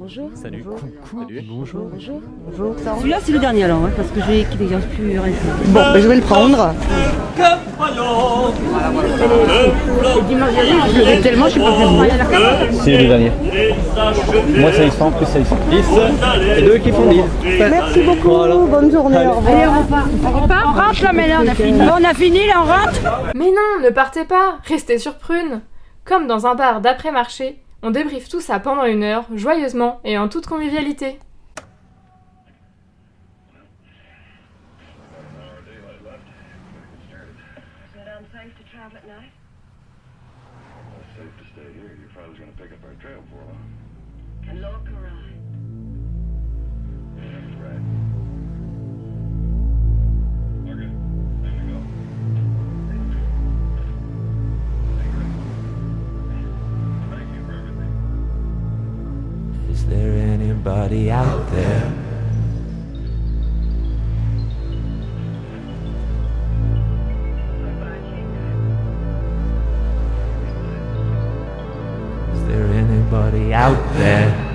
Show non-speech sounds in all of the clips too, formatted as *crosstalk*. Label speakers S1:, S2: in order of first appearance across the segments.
S1: Bonjour.
S2: Salut.
S1: Bonjour.
S2: Salut.
S1: Bonjour. Bonjour. Bonjour. Celui-là, c'est le dernier alors, hein, parce que j'ai qui dégage plus récent.
S3: Bon, ben, je vais le prendre.
S1: Je tellement, je suis pas.
S2: C'est le dernier. Moi, ça y sent, plus ça y sent 10. Et deux qui font 10.
S3: Merci beaucoup.
S2: Voilà.
S3: Bonne journée.
S2: Allez.
S3: Au revoir.
S1: Allez, on repart. On repart, on rentre là, mais là, on a fini. Bon, on a fini, là, on rentre.
S4: Mais non, ne partez pas, restez sur Prune. Comme dans un bar d'après-marché, on débriefe tout ça pendant une heure, joyeusement et en toute convivialité.
S5: Anybody out there? Is there anybody out there?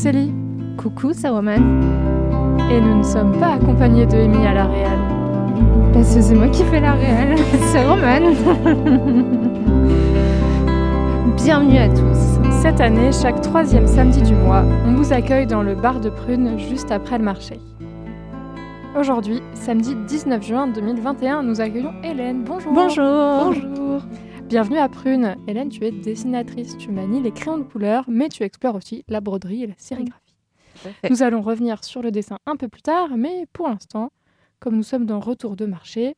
S4: Célie.
S6: Coucou, Roman.
S4: Et nous ne sommes pas accompagnés de Amy à la réal.
S6: Parce que c'est moi qui fais la réelle. c'est Roman. Bienvenue à tous.
S4: Cette année, chaque troisième samedi du mois, on vous accueille dans le bar de Prune juste après le marché. Aujourd'hui, samedi 19 juin 2021, nous accueillons Hélène. Bonjour.
S6: Bonjour.
S4: Bonjour. Bienvenue à Prune. Hélène, tu es dessinatrice, tu manies les crayons de couleur, mais tu explores aussi la broderie et la sérigraphie. Nous allons revenir sur le dessin un peu plus tard, mais pour l'instant, comme nous sommes dans retour de marché,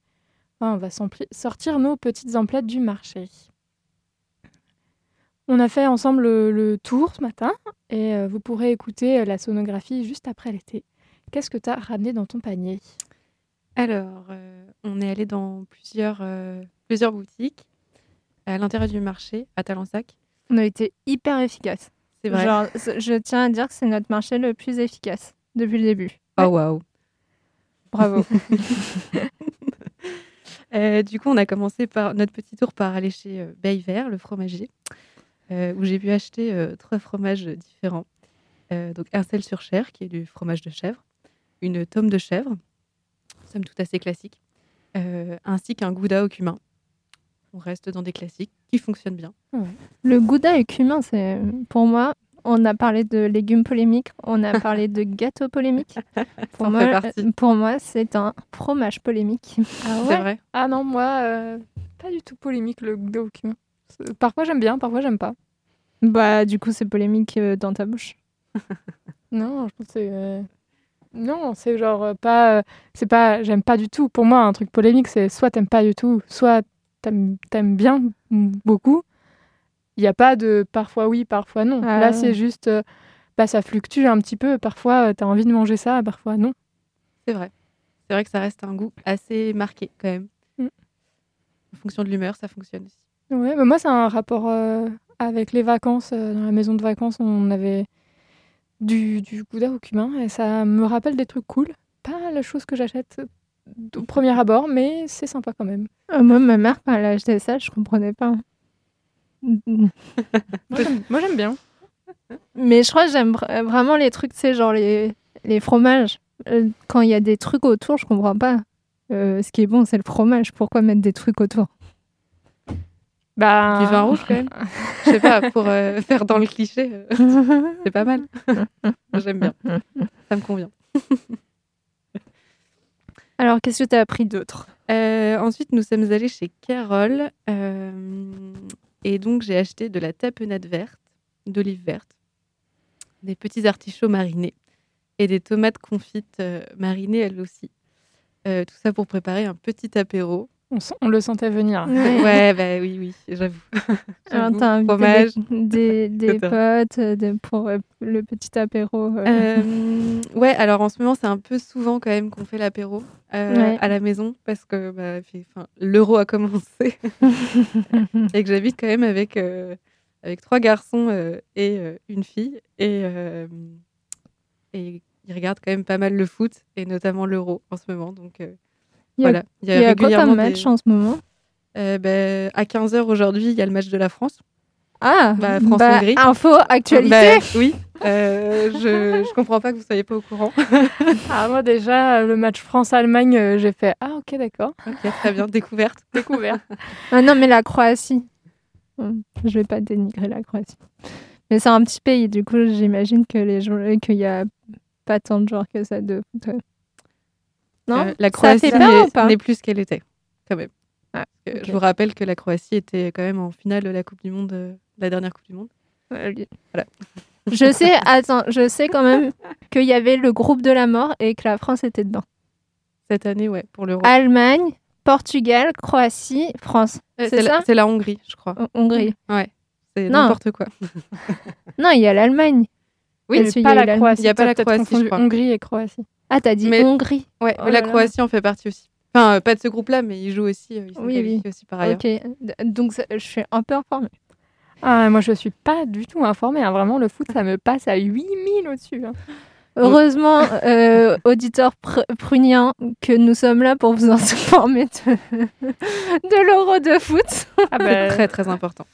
S4: ben, on va sortir nos petites emplettes du marché. On a fait ensemble le, le tour ce matin et euh, vous pourrez écouter euh, la sonographie juste après l'été. Qu'est-ce que tu as ramené dans ton panier?
S7: Alors, euh, on est allé dans plusieurs, euh, plusieurs boutiques à l'intérieur du marché, à Talensac.
S6: On a été hyper efficace.
S7: C'est vrai.
S6: Genre, je tiens à dire que c'est notre marché le plus efficace depuis le début.
S7: Oh waouh.
S6: Bravo. *laughs* *laughs*
S7: Euh, du coup, on a commencé par notre petit tour par aller chez euh, Bayvert, le fromager, euh, où j'ai pu acheter euh, trois fromages différents. Donc un sel sur chair, qui est du fromage de chèvre, une tome de chèvre, somme toute assez classique, ainsi qu'un gouda au cumin. On reste dans des classiques qui fonctionnent bien.
S6: le gouda et cumin, c'est pour moi. On a parlé de légumes polémiques, on a *laughs* parlé de gâteaux polémiques. *laughs* Pour moi,
S7: partie.
S6: pour moi, c'est un fromage polémique.
S4: Ah
S7: vrai.
S4: Ah non, moi, euh, pas du tout polémique le document. C'est- Parfois j'aime bien, parfois j'aime pas.
S6: Bah, du coup, c'est polémique euh, dans ta bouche. *laughs*
S4: Non, je pense que c'est. euh, Non, c'est genre euh, pas. euh, C'est pas. J'aime pas du tout. Pour moi, un truc polémique, c'est soit t'aimes pas du tout, soit t'aimes bien beaucoup. Il n'y a pas de parfois oui, parfois non.
S6: Ah
S4: Là,
S6: ouais.
S4: c'est juste. euh, Bah, ça fluctue un petit peu. Parfois, euh, t'as envie de manger ça, parfois non.
S7: C'est vrai. C'est vrai que ça reste un goût assez marqué quand même.
S4: Mm.
S7: En fonction de l'humeur, ça fonctionne aussi.
S4: Ouais, mais moi, c'est un rapport euh, avec les vacances. dans la maison de vacances, on avait du, du gouda au cumin et ça me rappelle des trucs cool. Pas la chose que j'achète au premier abord, mais c'est sympa quand même.
S6: Euh, moi, ma mère, quand elle a acheté ça, je comprenais pas.
S4: Moi, j'aime- bien.
S6: Mais je crois que j'aime vra- vraiment les trucs, tu sais, genre les, les fromages. Euh, Quand il y a des trucs autour, je comprends pas. Euh, ce qui est bon, c'est le fromage. Pourquoi mettre des trucs autour?
S4: Bah,
S7: Du vin rouge quand même. *laughs* Je sais pas, pour euh, *laughs* faire dans le cliché, c'est pas mal. *laughs* J'aime bien. Ça me convient.
S6: Alors, qu'est-ce que tu as appris d'autre?
S7: Euh, ensuite, nous sommes allés chez Carole. euh, et donc, j'ai acheté de la tapenade verte, d'olive verte, des petits artichauts marinés et des tomates confites euh, marinées elles aussi. Tout ça pour préparer un petit apéro.
S4: On, le sentait venir.
S7: Ouais, *laughs* bah oui, oui, j'avoue. *laughs*
S6: T'as invité des, des, des potes euh, pour euh, le petit apéro. euh.
S7: Euh, ouais, alors en ce moment, c'est un peu souvent quand même qu'on fait l'apéro euh,
S6: Ouais.
S7: à la maison parce que bah, fait- 'fin, l'euro a commencé *laughs* et que j'habite quand même avec, euh, avec trois garçons euh, et euh, une fille. Et, euh, et ils regardent quand même pas mal le foot et notamment l'euro en ce moment. Donc euh,
S6: Il y a-
S7: voilà.
S6: Il y a quoi comme
S7: des-
S6: match en ce moment?
S7: Euh, ben, À 15h aujourd'hui, il y a le match de la France.
S6: Ah,
S7: Bah, France-Hongrie.
S6: info, actualité.
S7: Bah, oui, euh, je, je comprends pas que vous soyez pas au courant. *laughs*
S4: Ah, moi, déjà, le match France-Allemagne, euh, j'ai fait Ah, ok, d'accord.
S7: Ok, très bien, découverte. *laughs*
S4: Découvert. *laughs*
S6: Ah non, mais la Croatie. Je vais pas dénigrer la Croatie. Mais c'est un petit pays, du coup, j'imagine que les joueurs, qu'il y a pas tant de joueurs que ça de foot. Non?
S7: Euh, la Croatie n'est-
S6: pas?
S7: plus ce qu'elle était, quand même.
S6: Ah,
S7: Euh. Je vous rappelle que la Croatie était quand même en finale de la Coupe du Monde, euh, la dernière Coupe du Monde. Voilà.
S6: Je sais, attends, je sais quand même qu'il y avait le groupe de la mort et que la France était dedans.
S7: Cette année, ouais, pour l'Euro.
S6: Allemagne, Portugal, Croatie, France.
S7: Euh,
S6: c'est
S7: la,
S6: ça?
S7: c'est la Hongrie, je crois.
S6: Hon- Hongrie.
S7: Ouais, c'est
S6: Non.
S7: n'importe quoi.
S6: Non, il y a l'Allemagne.
S7: Oui,
S4: mais
S6: qu'il y
S4: pas
S6: a
S4: la. Croatie.
S7: Il y a pas la Croatie, je
S4: confondu
S7: crois.
S4: Hongrie et Croatie.
S6: Ah, t'as dit
S7: Mais-
S6: Hongrie.
S7: Ouais,
S6: Oh
S7: la. Croatie en fait partie aussi. Enfin, euh, pas de ce groupe-là, mais ils jouent aussi. euh, Ils sont
S6: Oui, oui.
S7: aussi par ailleurs.
S6: Ok, donc je suis un peu informée.
S4: Ah, moi, je suis pas du tout informée. hein. Vraiment, le foot, ça me passe à 8000 au-dessus. hein.
S6: Heureusement, euh, auditeurs pr- pruniens, que nous sommes là pour vous informer de, de l'euro de foot.
S4: Ah, bah,
S7: très très important.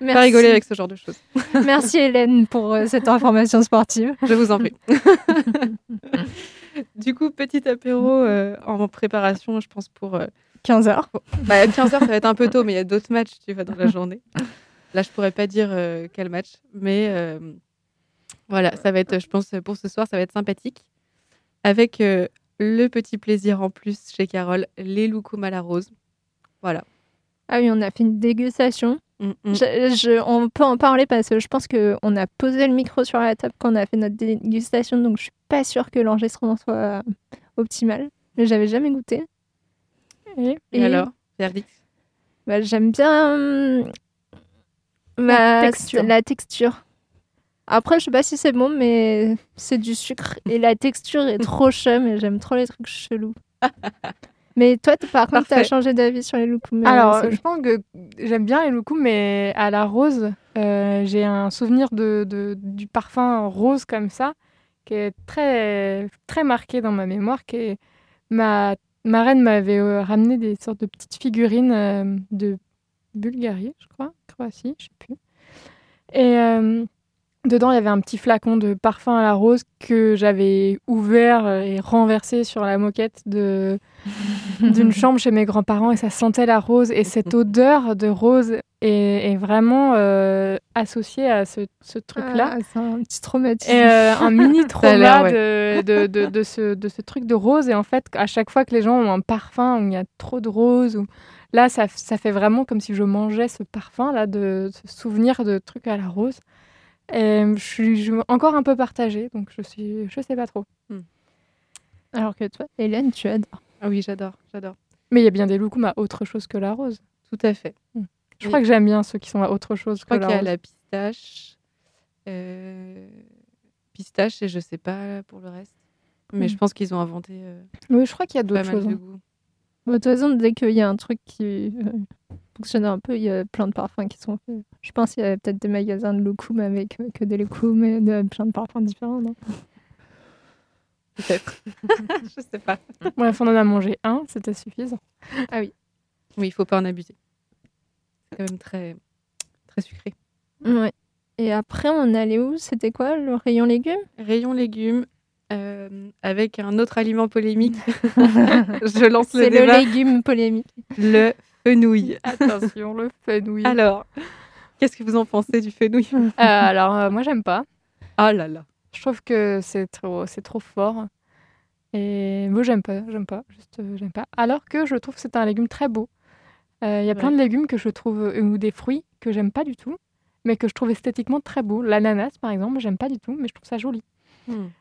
S6: Merci,
S7: Pas rigoler avec ce genre de choses.
S6: Merci Hélène pour euh, cette information sportive.
S7: Je vous en prie. *laughs* du coup, petit apéro euh, en préparation, je pense pour. euh,
S6: 15 heures.
S7: Bah, 15h, ça va être un peu tôt, mais il y a d'autres matchs, tu vois, dans la journée. Là, je pourrais pas dire euh, quel match, mais euh, voilà, ça va être, je pense, pour ce soir, ça va être sympathique. Avec euh, le petit plaisir en plus chez Carole, les loukoums à la rose. Voilà.
S6: Ah oui, on a fait une dégustation.
S7: Mm, mm.
S6: Je- je- on peut en parler parce que je pense qu'on a posé le micro sur la table quand on a fait notre dégustation, donc je suis pas sûre que l'enregistrement soit optimal. Mais j'avais jamais goûté.
S4: Et
S7: Et, alors, verdict
S6: Bah, j'aime bien ma-
S4: texture.
S6: la texture. Après, je sais pas si c'est bon, mais c'est du sucre et la texture est *laughs* trop chum et j'aime trop les trucs chelous. *laughs* mais toi, par contre, t'as
S7: Parfait.
S6: changé d'avis sur les loukoums. euh,
S4: Alors,
S6: Sol.
S4: je pense que j'aime bien les loukoums, mais à la rose, euh, j'ai un souvenir de, de- du parfum rose comme ça, qui est très, très marqué dans ma mémoire. Qui est... ma, ma reine m'avait euh, ramené des sortes de petites figurines euh, de Bulgarie, je crois, Croatie, je sais plus. Et euh, dedans, il y avait un petit flacon de parfum à la rose que j'avais ouvert et renversé sur la moquette de *laughs* d'une chambre chez mes grands-parents et ça sentait la rose et cette odeur de rose est, est vraiment euh, associée à ce, ce truc-là.
S6: Ah, c'est un petit traumatisme.
S4: Et euh, un mini *laughs* trauma
S7: ouais.
S4: de, de, de, ce, de ce truc de rose. Et en fait, à chaque fois que les gens ont un parfum où il y a trop de rose, ou... là, ça, ça fait vraiment comme si je mangeais ce parfum-là, de ce souvenir de trucs à la rose. Et je suis je suis encore un peu partagée, donc je suis, je sais pas trop.
S6: Alors que toi, Hélène, tu adores.
S7: Ah oui, j'adore, j'adore.
S4: Mais il y a bien des loukoums à autre chose que la rose.
S7: Tout à fait.
S4: Je
S7: Oui.
S4: crois que j'aime bien ceux qui sont à autre chose
S7: Je
S4: que
S7: crois
S4: la
S7: qu'il y a
S4: rose.
S7: la pistache, euh, pistache et je sais pas pour le reste. Mais
S4: Mm.
S7: je pense qu'ils ont inventé euh,
S4: Oui, je crois qu'il y a d'autres choses.
S7: de
S4: hein.
S6: Bon, de toute façon, dès qu'il y a un truc qui euh, fonctionne un peu, il y a plein de parfums qui sont faits. Je pense qu'il y a peut-être des magasins de loukoum avec euh, que des loukoums et de plein de parfums différents. non?
S7: Peut-être. *laughs* je sais pas.
S4: Bref, on en a mangé un, c'était suffisant.
S7: Oui, il faut pas en abuser. C'est quand même très, très sucré.
S6: Ouais. Et après, on allait où? C'était quoi le rayon légumes?
S7: Rayon légumes, euh, avec un autre aliment polémique. *laughs* *laughs* je lance le
S6: C'est le
S7: débat.
S6: légume polémique.
S7: Le fenouil.
S4: Attention, le fenouil.
S7: Alors, qu'est-ce que vous en pensez du fenouil?
S4: Euh, alors, euh, moi, j'aime pas.
S7: Ah là là.
S4: Je trouve que c'est trop, c'est trop fort. Et moi, j'aime pas, j'aime pas, juste euh, j'aime pas. Alors que je trouve que c'est un légume très beau. Il y a plein
S7: Ouais.
S4: de légumes que je trouve, ou des fruits que j'aime pas du tout, mais que je trouve esthétiquement très beaux. L'ananas, par exemple, j'aime pas du tout, mais je trouve ça joli.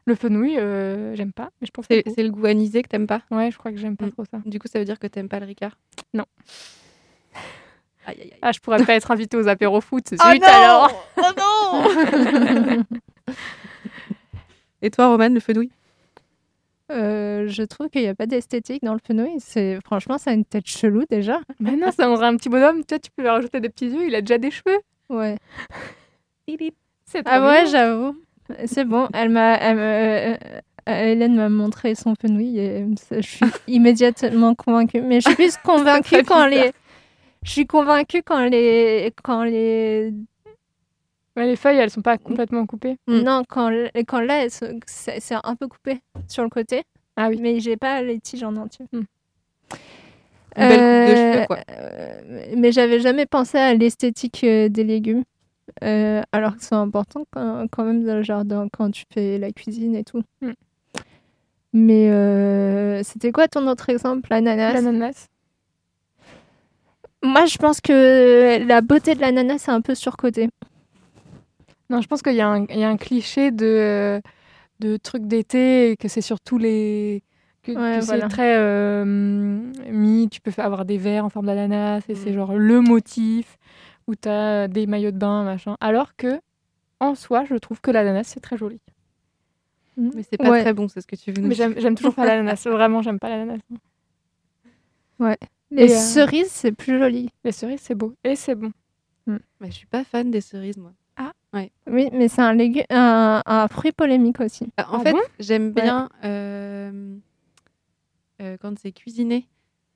S4: Le fenouil, euh, j'aime pas, mais je trouve ça
S7: C'est c'est le goût anisé que t'aimes pas
S4: Ouais, je crois que j'aime pas
S7: Mm.
S4: trop ça.
S7: Du coup, ça veut dire que t'aimes pas le ricard?
S4: Non. *laughs*
S7: Aïe, aïe, aïe.
S4: Ah, je pourrais pas être invitée aux apéros foot. Zut *laughs*
S7: Oh non
S4: alors
S7: Oh non Et toi, Romane, le fenouil?
S6: Euh, je trouve qu'il n'y a pas d'esthétique dans le fenouil. C'est franchement, ça a une tête chelou déjà.
S4: Mais non, ça dirait un petit bonhomme. Tu, vois, tu peux lui rajouter des petits yeux, il a déjà des cheveux.
S6: Ouais. *laughs*
S4: C'est trop
S6: Ah ouais, j'avoue. C'est bon. Elle m'a, me- euh, Hélène m'a montré son fenouil et je suis immédiatement convaincue. Mais je suis plus convaincue quand les, je suis convaincue quand les, quand les,
S4: Ouais, les feuilles, elles sont pas complètement coupées.
S7: Mm.
S6: non, quand, quand là, c'est un peu coupé sur le côté.
S4: Ah oui.
S6: Mais j'ai pas les tiges en entier.
S4: Mm.
S7: Une belle coupe de
S6: Euh,
S7: cheveux, quoi.
S6: euh, mais j'avais jamais pensé à l'esthétique euh, des légumes. Euh, alors que c'est important quand, quand même dans le jardin, quand tu fais la cuisine et tout.
S4: Mm.
S6: Mais euh, c'était quoi ton autre exemple L'ananas?
S4: L'ananas.
S6: Moi, je pense que la beauté de l'ananas est un peu surcotée.
S4: Non, je pense qu'il y, a un- il y a un cliché de, de trucs d'été que c'est surtout les. que,
S6: Ouais,
S4: que
S6: voilà.
S4: c'est très euh, mis. Tu peux avoir des verres en forme d'ananas et c'est
S7: Mm.
S4: genre le motif où tu as des maillots de bain, machin. Alors que, en soi, je trouve que l'ananas, c'est très joli.
S7: Mais c'est pas
S6: Ouais.
S7: très bon, c'est ce que tu veux nous
S4: Mais
S7: dire.
S4: j'aime j'aime toujours pas *laughs* l'ananas. Vraiment, j'aime pas l'ananas.
S6: Les
S4: Et, euh,
S6: cerises, c'est plus joli.
S4: Les cerises, c'est beau. Et c'est bon.
S7: Mais je suis pas fan des cerises, moi.
S6: Oui, mais c'est un, légume, un, un fruit polémique aussi.
S7: Ah, En
S4: Ah
S7: fait,
S4: bon?
S7: j'aime
S6: Ouais.
S7: bien euh, euh, quand c'est cuisiné.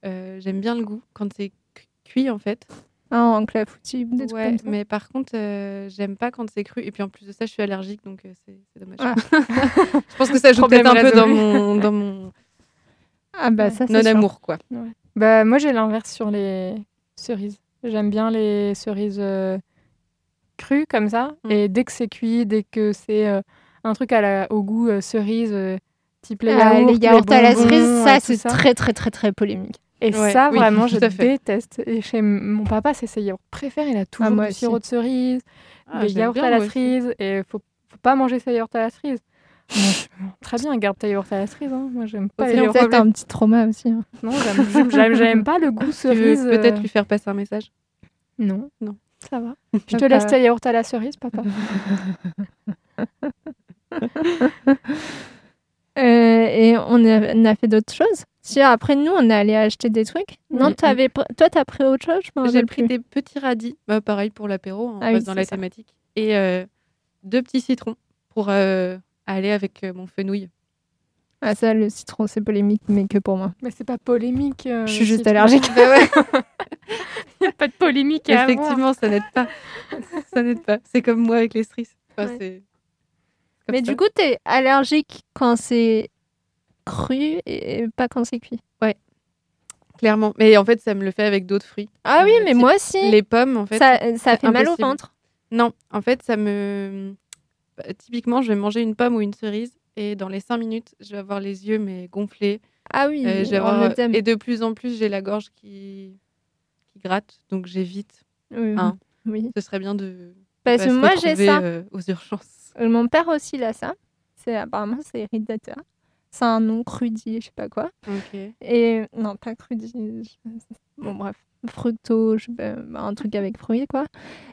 S7: euh, j'aime bien le goût quand c'est cu- cuit, en fait.
S6: Ah, en clafoutis, des trucs
S7: Ouais,
S6: comme ça.
S7: mais par contre, euh, j'aime pas quand c'est cru. Et puis en plus de ça, je suis allergique, donc euh, c'est c'est dommage.
S6: Ah. *laughs*
S7: je pense que ça joue peut-être un peu dans mon, dans mon
S6: Ah bah ça, c'est sûr.
S7: non-amour, quoi.
S4: Bah, moi, j'ai l'inverse sur les cerises. J'aime bien les cerises euh, crues comme ça.
S7: Mm.
S4: Et dès que c'est cuit, dès que c'est euh, un truc à la, au goût euh, cerise, euh, type les
S6: Ah,
S4: yaourts,
S6: les yaourts à la cerise, ça, c'est très, très, très, très polémique.
S4: Et
S7: Ouais,
S4: ça,
S7: oui,
S4: vraiment, *laughs* je déteste. Et chez mon papa, c'est ses yaourts préférés. Il a toujours
S6: moi
S4: du
S6: aussi.
S4: sirop de cerise,
S7: Ah,
S4: des yaourts à la cerise. Et faut, faut pas manger ses yaourts à la cerise. *laughs* Très bien, garde ta yaourt à la cerise. hein. Moi, j'aime pas
S7: Ok,
S4: les
S7: on
S4: yaourts.
S7: fait-
S6: Peut-être un petit trauma aussi. hein.
S4: Non, j'aime- pas le goût *laughs*
S7: Tu veux
S4: cerise.
S7: peut-être
S4: euh,
S7: lui faire passer un message?
S4: Non.
S7: Non.
S4: Ça va. Je te laisse ta yaourt à la cerise, papa.
S6: Euh, et on a, on a fait d'autres choses. Si après nous, on est allé acheter des trucs. Non, pr- toi, t'as pris autre chose? Je m'en
S7: J'ai pris
S6: plus.
S7: des petits radis, bah, pareil pour l'apéro, on
S6: Ah oui,
S7: dans la
S6: ça.
S7: thématique. Et euh, deux petits citrons pour euh, aller avec euh, mon fenouil.
S6: Ah ça, le citron, c'est polémique, mais que pour moi.
S4: Mais c'est pas polémique. euh,
S6: Je suis juste
S4: citron.
S6: allergique.
S4: Il *laughs* n'y *laughs* a pas de polémique à avoir.
S7: Effectivement, ça n'aide pas. ça n'aide pas. C'est comme moi avec les cerises. Enfin,
S6: Ouais. Mais du coup, t'es allergique quand c'est cru et pas quand c'est cuit.
S7: clairement. Mais en fait, ça me le fait avec d'autres fruits.
S6: Ah oui,
S7: Euh,
S6: mais moi aussi.
S7: Les pommes, en fait.
S6: ça, ça fait mal au ventre.
S7: Non, en fait, ça me. bah, Typiquement, je vais manger une pomme ou une cerise et dans les 5 minutes, je vais avoir les yeux mais gonflés.
S6: Ah oui,
S7: Euh, je vais avoir-
S6: thème.
S7: Et de plus en plus, j'ai la gorge qui, qui gratte, donc j'évite.
S6: Oui,
S7: Hein.
S6: oui.
S7: Ce serait bien de.
S6: Parce que moi, j'ai ça.
S7: euh, aux urgences.
S6: Euh, Mon père aussi, il a ça. C'est apparemment c'est irritateur. C'est un nom crudi, je sais pas quoi.
S7: Ok.
S6: Et non, pas crudi. je- Bon bref, fructo, je sais pas, bah, un truc avec fruits quoi.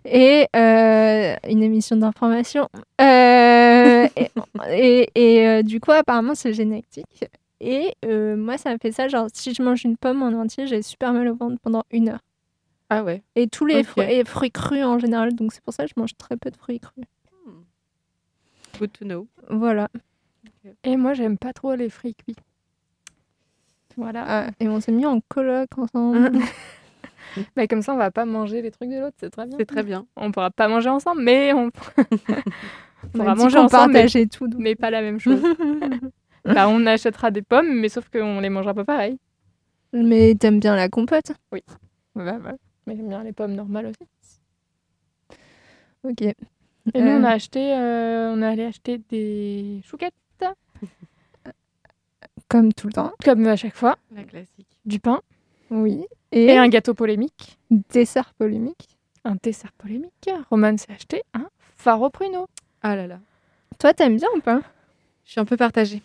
S6: Et euh, une émission d'information. Euh, et *laughs* et, et, euh, du coup, apparemment, c'est génétique. Et moi, ça me fait ça. Genre, si je mange une pomme en entier, j'ai super mal au ventre pendant une heure.
S7: Ah ouais.
S6: Et tous les fruits, et fruits crus en général. Donc c'est pour ça que je mange très peu de fruits crus.
S7: Good to know.
S6: Voilà.
S4: Et moi, j'aime pas trop les fruits cuits. Voilà.
S6: Ah, et on s'est mis en coloc ensemble. *laughs*
S4: Mais comme ça, on va pas manger les trucs de l'autre, c'est très bien.
S7: C'est très bien.
S4: On pourra pas manger ensemble, mais on, *laughs* pourra manger ensemble, mais,
S6: partageait tout.
S4: mais pas la même chose. *laughs* bah, on achètera des pommes, mais sauf qu'on les mangera pas pareil.
S6: Mais t'aimes bien la compote?
S4: Bah, bah, Mais j'aime bien les pommes normales aussi.
S6: Ok.
S4: Et nous, on a
S6: Euh.
S4: acheté, euh, on est allé acheter des chouquettes,
S6: Comme tout le temps.
S4: comme à chaque fois,
S7: La classique.
S4: du pain
S6: Oui.
S4: et,
S6: Et,
S4: un gâteau polémique,
S6: dessert polémique.
S4: un dessert polémique. Roman s'est acheté un faro pruneau.
S7: Ah là là.
S6: Toi, t'aimes bien ou pas?
S7: Je suis un peu partagée.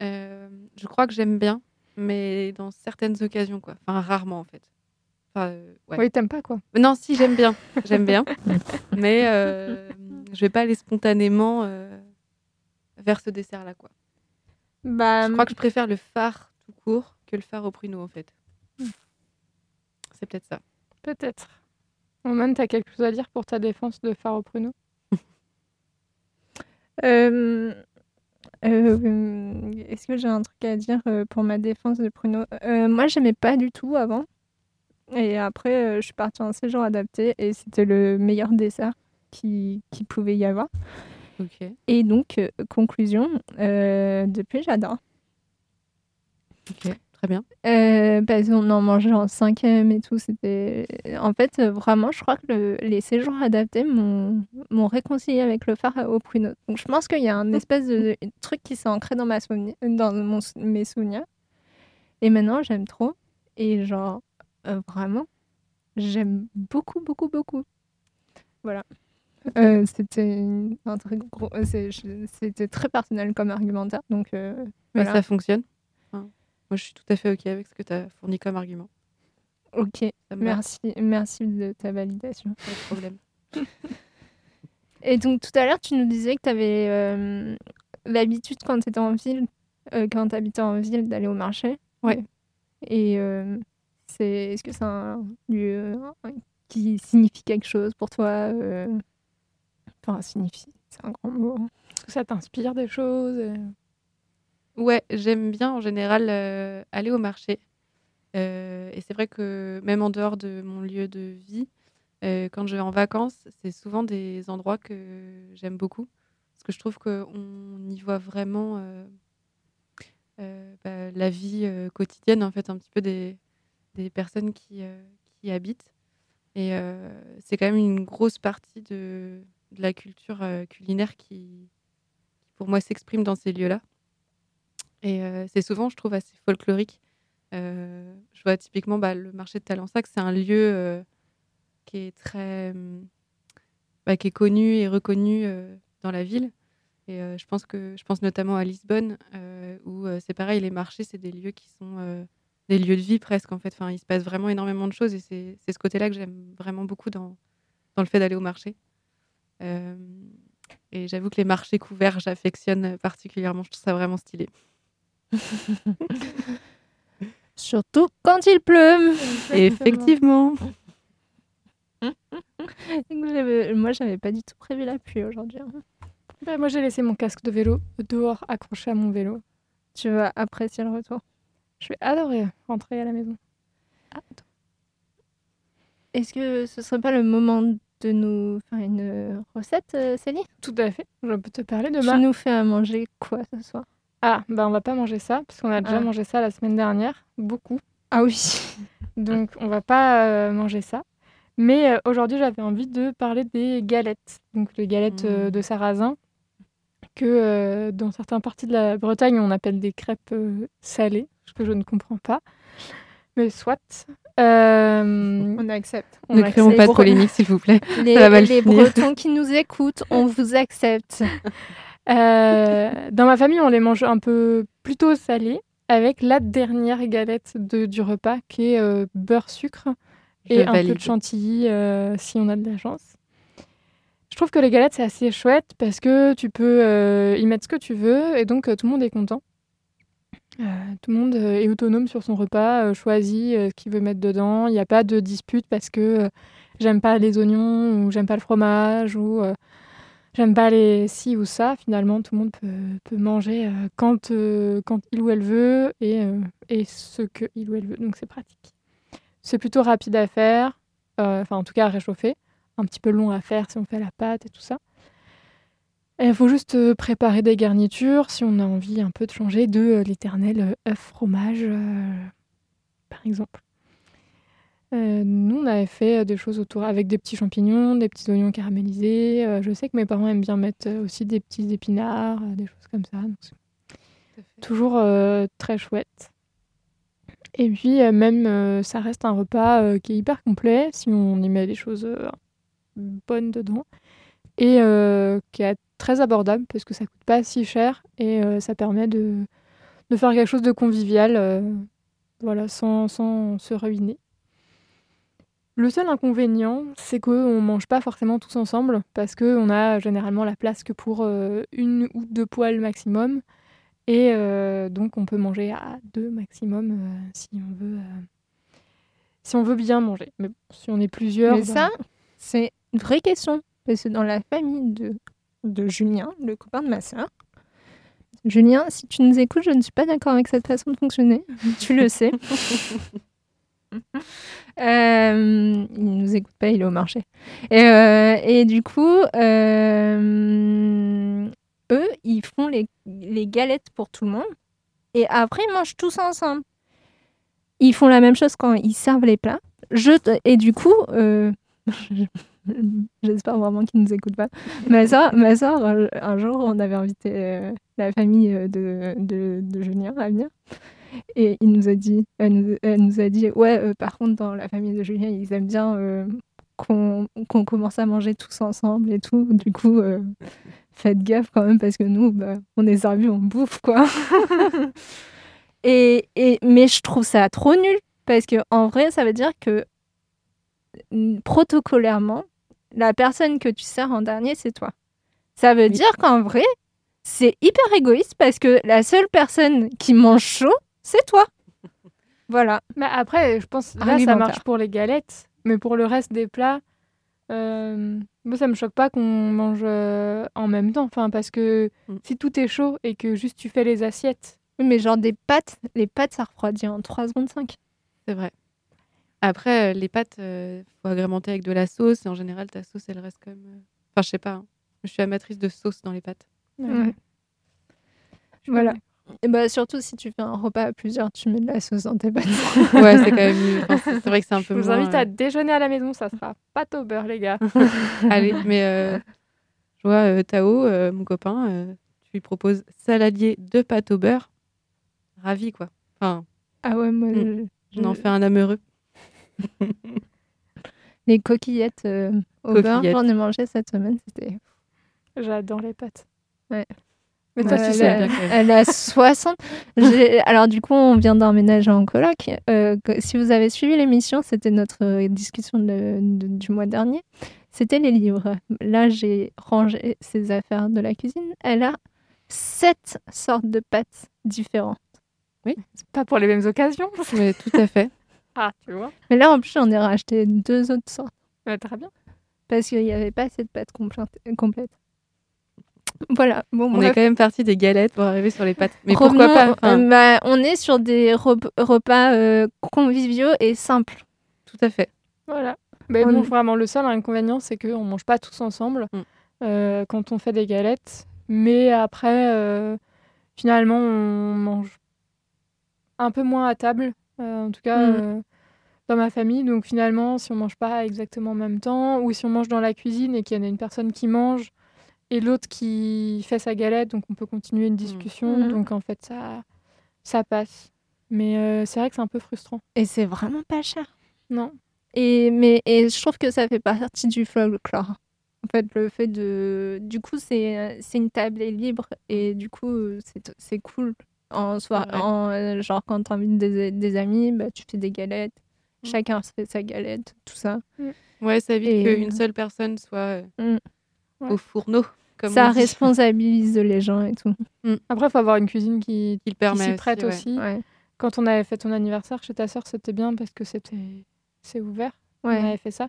S7: Euh, je crois que j'aime bien, mais dans certaines occasions, quoi. Enfin, rarement, en fait. Enfin, euh, ouais.
S4: Oui, t'aimes pas quoi
S7: Non, si, j'aime bien. J'aime bien. *laughs* mais euh, je vais pas aller spontanément euh, vers ce dessert-là, quoi.
S6: Bah,
S7: Je crois que je préfère le phare tout court que le phare au pruneau, en fait. C'est peut-être ça.
S4: Peut-être. Roman, t'as quelque chose à dire pour ta défense de faro pruneau? *laughs*
S6: Euh, euh, Est-ce que j'ai un truc à dire pour ma défense de pruneau? Euh, Moi, j'aimais pas du tout avant. Et après, euh, je suis partie en séjour adapté et c'était le meilleur dessert qui, qui pouvait y avoir. Et donc, euh, conclusion, euh, depuis, j'adore.
S7: Ok. Très bien.
S6: Euh, parce qu'on en mangeait en cinquième et tout. C'était... En fait, vraiment, je crois que le- les séjours adaptés m'ont, m'ont réconcilié avec le phare au pruneau. Donc, je pense qu'il y a un espèce de truc qui s'est ancré dans, ma souveni- dans mon sou- mes souvenirs. Et maintenant, j'aime trop. Et genre, euh, vraiment, j'aime beaucoup, beaucoup, beaucoup. Voilà. Euh, c'était un très gros... euh, C'était très personnel comme argumentaire. Donc, euh,
S7: Mais
S6: voilà.
S7: ça fonctionne. Moi, je suis tout à fait OK avec ce que tu as fourni comme argument.
S6: Ok. Merci, merci de ta validation.
S7: pas de problème. *laughs*
S6: Et donc tout à l'heure, tu nous disais que tu avais l'habitude quand tu étais en ville, euh, quand tu habitais en ville, d'aller au marché.
S7: Ouais.
S6: Et euh, c'est, est-ce que c'est un lieu euh, qui signifie quelque chose pour toi euh, Enfin, signifie, c'est un grand mot. hein.
S4: Est-ce que ça t'inspire des choses euh?
S7: Ouais, j'aime bien en général euh, aller au marché. Euh, et c'est vrai que même en dehors de mon lieu de vie, euh, quand je vais en vacances, c'est souvent des endroits que j'aime beaucoup. Parce que je trouve qu'on y voit vraiment euh, euh, bah, la vie euh, quotidienne, en fait, un petit peu des, des personnes qui, euh, qui y habitent. Et euh, c'est quand même une grosse partie de, la culture euh, culinaire qui, pour moi, s'exprime dans ces lieux-là. Et c'est souvent, je trouve, assez folklorique. Je vois typiquement bah, le marché de Talensac, c'est un lieu qui est très, hum, bah, qui est connu et reconnu dans la ville. Et je pense que, je pense notamment à Lisbonne, où c'est pareil, les marchés, c'est des lieux qui sont des lieux de vie presque en fait. Enfin, il se passe vraiment énormément de choses et c'est c'est ce côté-là que j'aime vraiment beaucoup dans, dans le fait d'aller au marché. Euh, et j'avoue que les marchés couverts, j'affectionne particulièrement. Je trouve ça vraiment stylé. *laughs*
S6: Surtout quand il pleut.
S7: Effectivement.
S6: J'avais- Moi, j'avais pas du tout prévu la pluie aujourd'hui. hein.
S4: Bah, Moi, j'ai laissé mon casque de vélo dehors accroché à mon vélo.
S6: Tu vas apprécier le retour.
S4: Je vais adorer rentrer à la maison.
S6: Est-ce que ce serait pas le moment de nous faire une recette, euh, Céline?
S4: Tout à fait. Je peux te parler de
S6: Tu
S4: ma...
S6: nous fais à manger quoi ce soir?
S4: Ah, bah on va pas manger ça, parce qu'on a déjà
S6: Ah.
S4: mangé ça la semaine dernière, beaucoup.
S6: Ah oui. *laughs*
S4: Donc, on va pas euh, manger ça. Mais euh, aujourd'hui, j'avais envie de parler des galettes. Donc, les galettes euh,
S7: Mm.
S4: de sarrasin, que euh, dans certaines parties de la Bretagne, on appelle des crêpes euh, salées, que je ne comprends pas. Mais soit. Euh,
S6: On accepte.
S4: on
S7: ne créons pas de polémique, s'il vous plaît.
S6: Les,
S7: Ça va mal
S6: les. Bretons qui nous écoutent, on vous accepte. *laughs*
S4: Euh, dans ma famille, on les mange un peu plutôt salés, avec la dernière galette de, du repas, qui est euh, beurre-sucre et un peu de chantilly euh, si on a de la chance. Je trouve que les galettes, c'est assez chouette parce que tu peux euh, y mettre ce que tu veux et donc euh, tout le monde est content. Euh, tout le monde euh, est autonome sur son repas, euh, choisit ce qu'il veut mettre dedans. Il n'y a pas de dispute parce que j'aime pas les oignons ou j'aime pas le fromage ou j'aime pas les ci ou ça. Finalement, tout le monde peut, peut manger quand, quand il ou elle veut et, et ce que il ou elle veut. Donc c'est pratique. C'est plutôt rapide à faire, enfin en tout cas à réchauffer. Un petit peu long à faire si on fait la pâte et tout ça. Il faut juste euh, préparer des garnitures si on a envie un peu de changer de euh, l'éternel euh, œuf fromage, euh, par exemple. Euh, nous, on avait fait euh, des choses autour avec des petits champignons, des petits oignons caramélisés. Euh, je sais que mes parents aiment bien mettre euh, aussi des petits épinards, euh, des choses comme ça. Donc, toujours euh, très chouette. Et puis, euh, même, euh, ça reste un repas euh, qui est hyper complet si on y met des choses euh, bonnes dedans. Et euh, qui est très abordable parce que ça coûte pas si cher et euh, ça permet de, de faire quelque chose de convivial euh, voilà, sans, sans se ruiner. Le seul inconvénient, c'est qu'on ne mange pas forcément tous ensemble parce qu'on a généralement la place que pour euh, une ou deux poêles maximum. Et euh, donc, on peut manger à deux maximum euh, si, on veut, si on veut bien manger. Mais bon, si on est plusieurs.
S6: Mais
S4: bah,
S6: ça, c'est une vraie question. Parce que dans la famille de, de Julien, le copain de ma sœur, Julien, si tu nous écoutes, je ne suis pas d'accord avec cette façon de fonctionner. *laughs* tu le sais. Euh, il nous écoute pas, il est au marché. Et, euh, et du coup, euh, eux, ils font les, les galettes pour tout le monde. Et après, ils mangent tous ensemble. Ils font la même chose quand ils servent les plats. Je, et du coup, euh, *laughs* *laughs* j'espère vraiment qu'ils ne nous écoutent pas. Ma soeur, ma soeur, un jour, on avait invité euh, la famille euh, de, de, Julien à venir. Et il nous a dit, elle nous, a dit, ouais, euh, par contre, dans la famille de Julien, ils aiment bien euh, qu'on commence à manger tous ensemble et tout. Du coup, faites gaffe quand même parce que nous, bah, on est servis, on bouffe, quoi. *laughs* et, et, mais je trouve ça trop nul parce que en vrai, ça veut dire que protocolairement, la personne que tu sers en dernier, c'est toi. Ça veut dire qu'en vrai, c'est hyper égoïste parce que la seule personne qui mange chaud, c'est toi. *laughs* Voilà.
S4: Mais après, je pense là, ça marche pour les galettes, mais pour le reste des plats, euh, moi, ça me choque pas qu'on mange euh, en même temps. Enfin, parce que
S7: Mm.
S4: si tout est chaud et que juste tu fais les assiettes,
S6: Oui, mais genre des pâtes, les pâtes, ça refroidit en 3 secondes 5.
S7: C'est vrai. Après, euh, les pâtes, il faut agrémenter avec de la sauce. Et en général, ta sauce, elle reste quand même. euh, Enfin, je sais pas. hein. Je suis amatrice de sauce dans les pâtes.
S6: Ouais. Voilà. Et bah surtout si tu fais un repas à plusieurs, tu mets de la sauce dans tes pâtes. *laughs*
S7: Ouais, c'est quand même mieux. Enfin, c'est vrai que c'est un
S4: Je
S7: peu
S4: vous
S7: moins,
S4: invite
S7: euh,
S4: à déjeuner à la maison, ça sera pâte au beurre, les gars. *laughs*
S7: Allez, *laughs* mais euh, je vois euh, Tao, euh, mon copain, euh, tu lui proposes saladier de pâte au beurre. Ravi, quoi. Enfin,
S6: Ah ouais, moi,
S7: Mm.
S6: je-
S7: on en fait un amoureux. *laughs*
S6: les coquillettes euh, au beurre, j'en ai mangé cette semaine, c'était...
S4: J'adore les pâtes.
S6: Ouais.
S4: Mais toi, tu
S6: elle,
S4: sais
S6: elle a 60. J'ai- Alors du coup, on vient d'emménager en coloc. Euh, que- si vous avez suivi l'émission, c'était notre euh, discussion de- de- du mois dernier. C'était les livres. Là, j'ai rangé ses affaires de la cuisine. Elle a sept sortes de pâtes différentes.
S4: C'est pas pour les mêmes occasions.
S7: Mais tout à fait.
S4: Ah, tu vois.
S6: Mais là, en plus, j'en ai racheté deux autres sortes
S4: Ouais, très bien.
S6: parce qu'il n'y avait pas assez de pâtes complètes. complètes. Voilà. Bon,
S7: On
S6: bref.
S7: est quand même parti des galettes pour arriver sur les pâtes. Mais
S6: Revenons,
S7: pourquoi pas Enfin,
S6: euh, bah, On est sur des rep- repas euh, conviviaux et simples.
S7: Tout à fait.
S4: Voilà. Mais
S6: On-
S4: bon, vraiment, le seul inconvénient, c'est qu'on mange pas tous ensemble
S7: Mm.
S4: euh, quand on fait des galettes. Mais après, euh, finalement, on mange un peu moins à table. Euh, en tout cas,
S6: Mm.
S4: euh, dans ma famille. Donc finalement, si on mange pas exactement en même temps, ou si on mange dans la cuisine et qu'il y en a une personne qui mange et l'autre qui fait sa galette, donc on peut continuer une discussion.
S6: Mm.
S4: Donc en fait, ça, ça passe. Mais euh, c'est vrai que c'est un peu frustrant.
S6: Et c'est vraiment pas cher.
S4: Non.
S6: Et, mais, et je trouve que ça fait partie du folklore. En fait, le fait de. Du coup, c'est une table est libre et du coup, c'est cool. En soir,
S7: Ouais.
S6: en, euh, genre, quand tu invites des, des amis, bah, tu fais des galettes.
S4: Mm.
S6: Chacun se fait sa galette, tout ça.
S7: Ouais, ça évite qu'une seule personne soit euh,
S6: Mm.
S4: Ouais.
S7: au fourneau. Comme
S6: ça responsabilise les gens et tout.
S4: Après, il faut avoir une cuisine qui,
S7: Qui le
S4: qui
S7: permet
S4: s'y
S7: aussi,
S4: prête
S7: ouais.
S4: aussi.
S6: Ouais.
S4: Quand on avait fait ton anniversaire chez ta sœur, c'était bien parce que c'était c'est ouvert. On avait fait ça.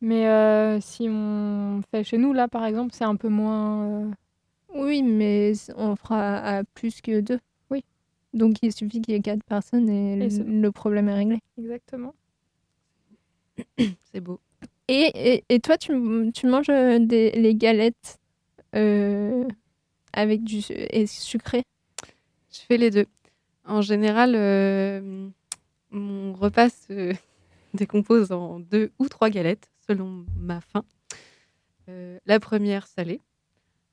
S4: Mais euh, si on fait chez nous, là, par exemple, c'est un peu moins. euh,
S6: Oui, mais on fera à plus que deux. Donc il suffit qu'il y ait quatre personnes et,
S4: Et
S6: le- problème est réglé.
S4: Exactement. *coughs*
S7: C'est beau.
S6: Et, et, et toi, tu, tu manges euh, des, les galettes euh, avec du et sucré?
S7: Je fais les deux. En général, euh, mon repas se *laughs* décompose en deux ou trois galettes selon ma faim. Euh, la première salée.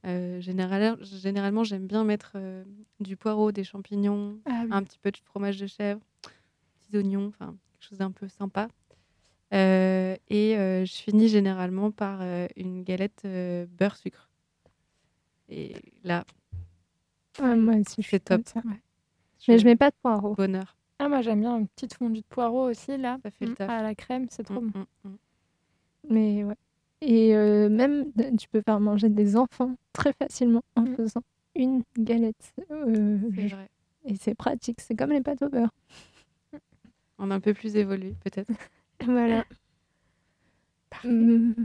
S7: Euh, général- généralement, j'aime bien mettre euh, du poireau, des champignons,
S4: Ah oui.
S7: un petit peu de fromage de chèvre, petits oignons, enfin quelque chose d'un peu sympa. Euh, et je finis généralement par une galette beurre sucre. Et là,
S6: Ouais, Moi aussi, je
S7: C'est top.
S6: ça. Mais je mets pas de poireau.
S7: bonheur.
S4: Ah, moi, j'aime bien une petite fondue de poireau aussi, là.
S7: Ça fait le
S4: Mm,
S7: taf.
S4: À la crème, c'est trop
S7: Mm,
S4: bon.
S7: mm.
S6: Mais ouais. Et euh, même, tu peux faire manger des enfants très facilement en
S4: Mm.
S6: faisant une galette. euh,
S7: C'est vrai.
S6: et c'est pratique, c'est comme les pâtes au beurre.
S7: On est un peu plus évolué, peut-être. *laughs*
S6: Voilà. Hum,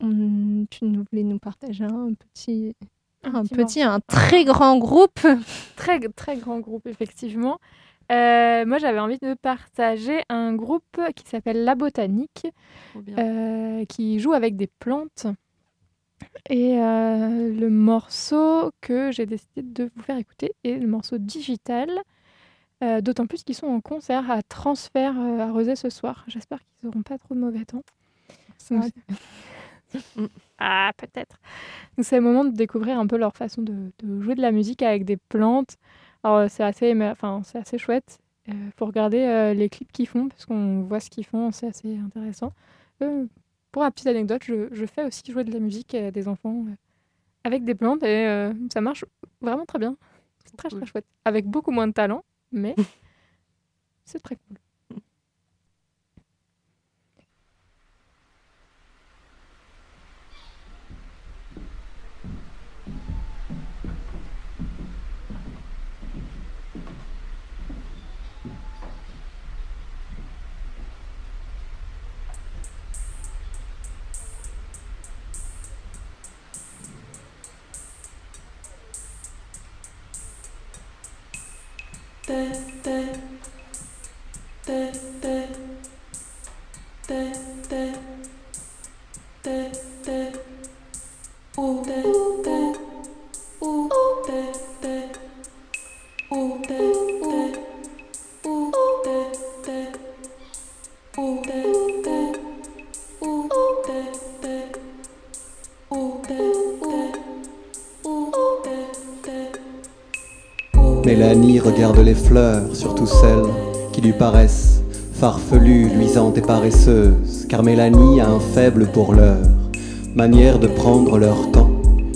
S6: hum, tu nous voulais nous partager un petit, un
S4: petit
S6: petit, un très grand groupe.
S4: Très, très grand groupe, effectivement. Euh, moi, j'avais envie de partager un groupe qui s'appelle La Botanique, euh, qui joue avec des plantes. Et euh, le morceau que j'ai décidé de vous faire écouter est le morceau digital. D'autant plus qu'ils sont en concert à Transfert à Rezé ce soir. J'espère qu'ils n'auront pas trop de mauvais temps. Donc, *laughs* ah, peut-être. C'est le moment de découvrir un peu leur façon de, de jouer de la musique avec des plantes. Alors, euh, c'est assez, enfin, c'est assez chouette. Il faut regarder euh, les clips qu'ils font, parce qu'on voit ce qu'ils font, c'est assez intéressant. Euh, pour la petite anecdote, je, je fais aussi jouer de la musique à des enfants euh, avec des plantes et euh, ça marche vraiment très bien. C'est très, très chouette. Avec beaucoup moins de talent, mais *laughs* c'est très cool.
S8: Mélanie regarde les fleurs, surtout celles qui lui paraissent farfelues, luisantes et paresseuses, car Mélanie a un faible pour leur manière de prendre leur temps,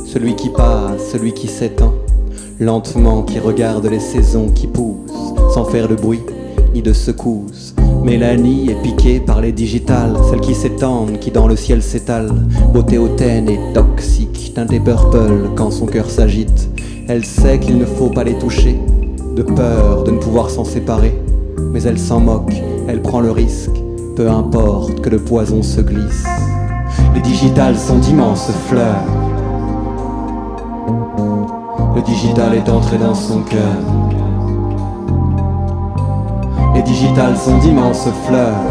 S8: celui qui passe, celui qui s'étend, lentement, qui regarde les saisons qui poussent, sans faire de bruit ni de secousses. Mélanie est piquée par les digitales, celles qui s'étendent, qui dans le ciel s'étalent, beauté hautaine et toxique, teintée purple quand son cœur s'agite. Elle sait qu'il ne faut pas les toucher, de peur de ne pouvoir s'en séparer. Mais elle s'en moque, elle prend le risque, peu importe que le poison se glisse. Les digitales sont d'immenses fleurs. Le digital est entré dans son cœur. Les digitales sont d'immenses fleurs.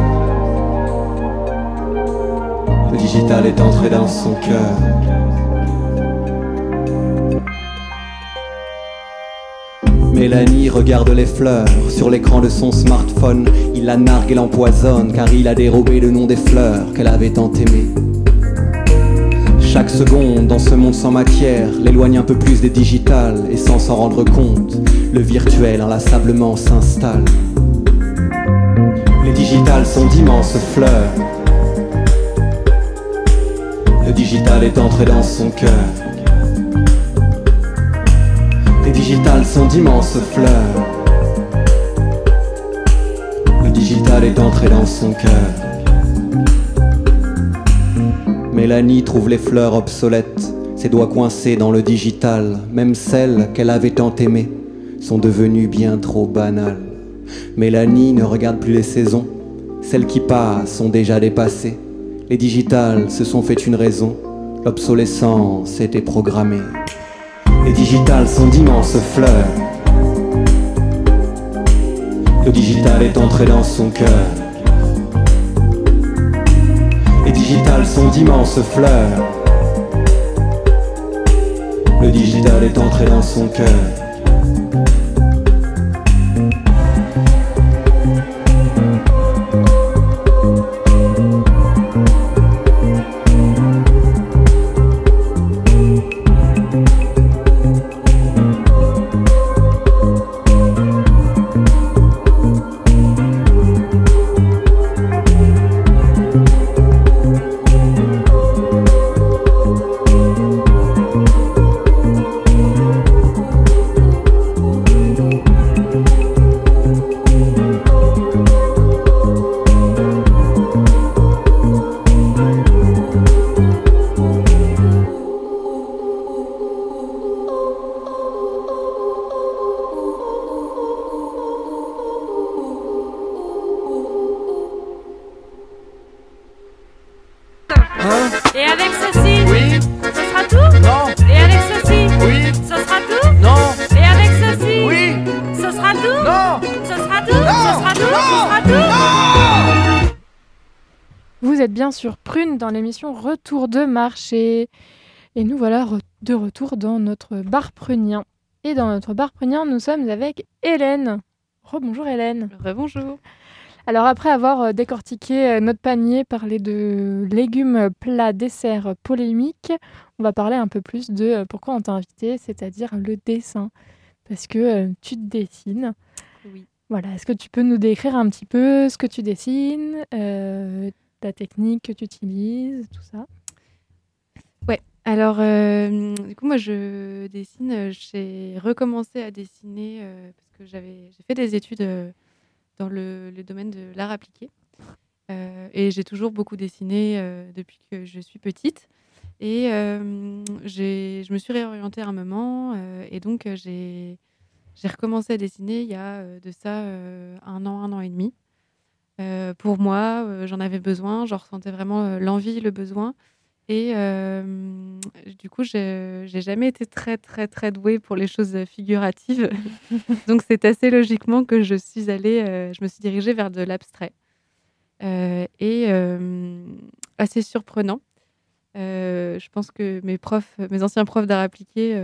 S8: Le digital est entré dans son cœur. Mélanie regarde les fleurs sur l'écran de son smartphone. Il la nargue et l'empoisonne car il a dérobé le nom des fleurs qu'elle avait tant aimées. Chaque seconde dans ce monde sans matière l'éloigne un peu plus des digitales et sans s'en rendre compte, le virtuel inlassablement s'installe. Les digitales sont d'immenses fleurs. Le digital est entré dans son cœur. Les digitales sont d'immenses fleurs. Le digital est entré dans son cœur. Mélanie trouve les fleurs obsolètes, ses doigts coincés dans le digital, même celles qu'elle avait tant aimées, sont devenues bien trop banales. Mélanie ne regarde plus les saisons, celles qui passent sont déjà dépassées. Les digitales se sont fait une raison, l'obsolescence était programmée. Les digitales sont d'immenses fleurs. Le digital est entré dans son cœur. Les digitales sont d'immenses fleurs. Le digital est entré dans son cœur.
S4: Dans l'émission Retour de marché. Et nous voilà re- de retour dans notre bar prunien. Et dans notre bar prunien, nous sommes avec Hélène. Rebonjour Hélène.
S7: Rebonjour.
S4: Alors après avoir euh, décortiqué euh, notre panier, parlé de légumes, plats, desserts polémiques, on va parler un peu plus de euh, pourquoi on t'a invité, c'est-à-dire le dessin. Parce que tu te dessines.
S7: Oui.
S4: Voilà, est-ce que tu peux nous décrire un petit peu ce que tu dessines, euh, ta technique que tu utilises, tout ça
S7: Ouais. Alors, euh, du coup, moi, je dessine. euh, J'ai recommencé à dessiner euh, parce que j'avais, j'ai fait des études dans le, domaine de l'art appliqué. Et j'ai toujours beaucoup dessiné depuis que je suis petite. Et j'ai, je me suis réorientée à un moment. et donc, j'ai, j'ai recommencé à dessiner il y a de ça un an, un an et demi. Euh, pour moi, euh, j'en avais besoin. J'en ressentais vraiment euh, l'envie, le besoin. Et du coup, j'ai jamais été très, très, très douée pour les choses figuratives. *laughs* Donc, c'est assez logiquement que je suis allée, je me suis dirigée vers de l'abstrait. Et assez surprenant. Je pense que mes profs, mes anciens profs d'art appliqué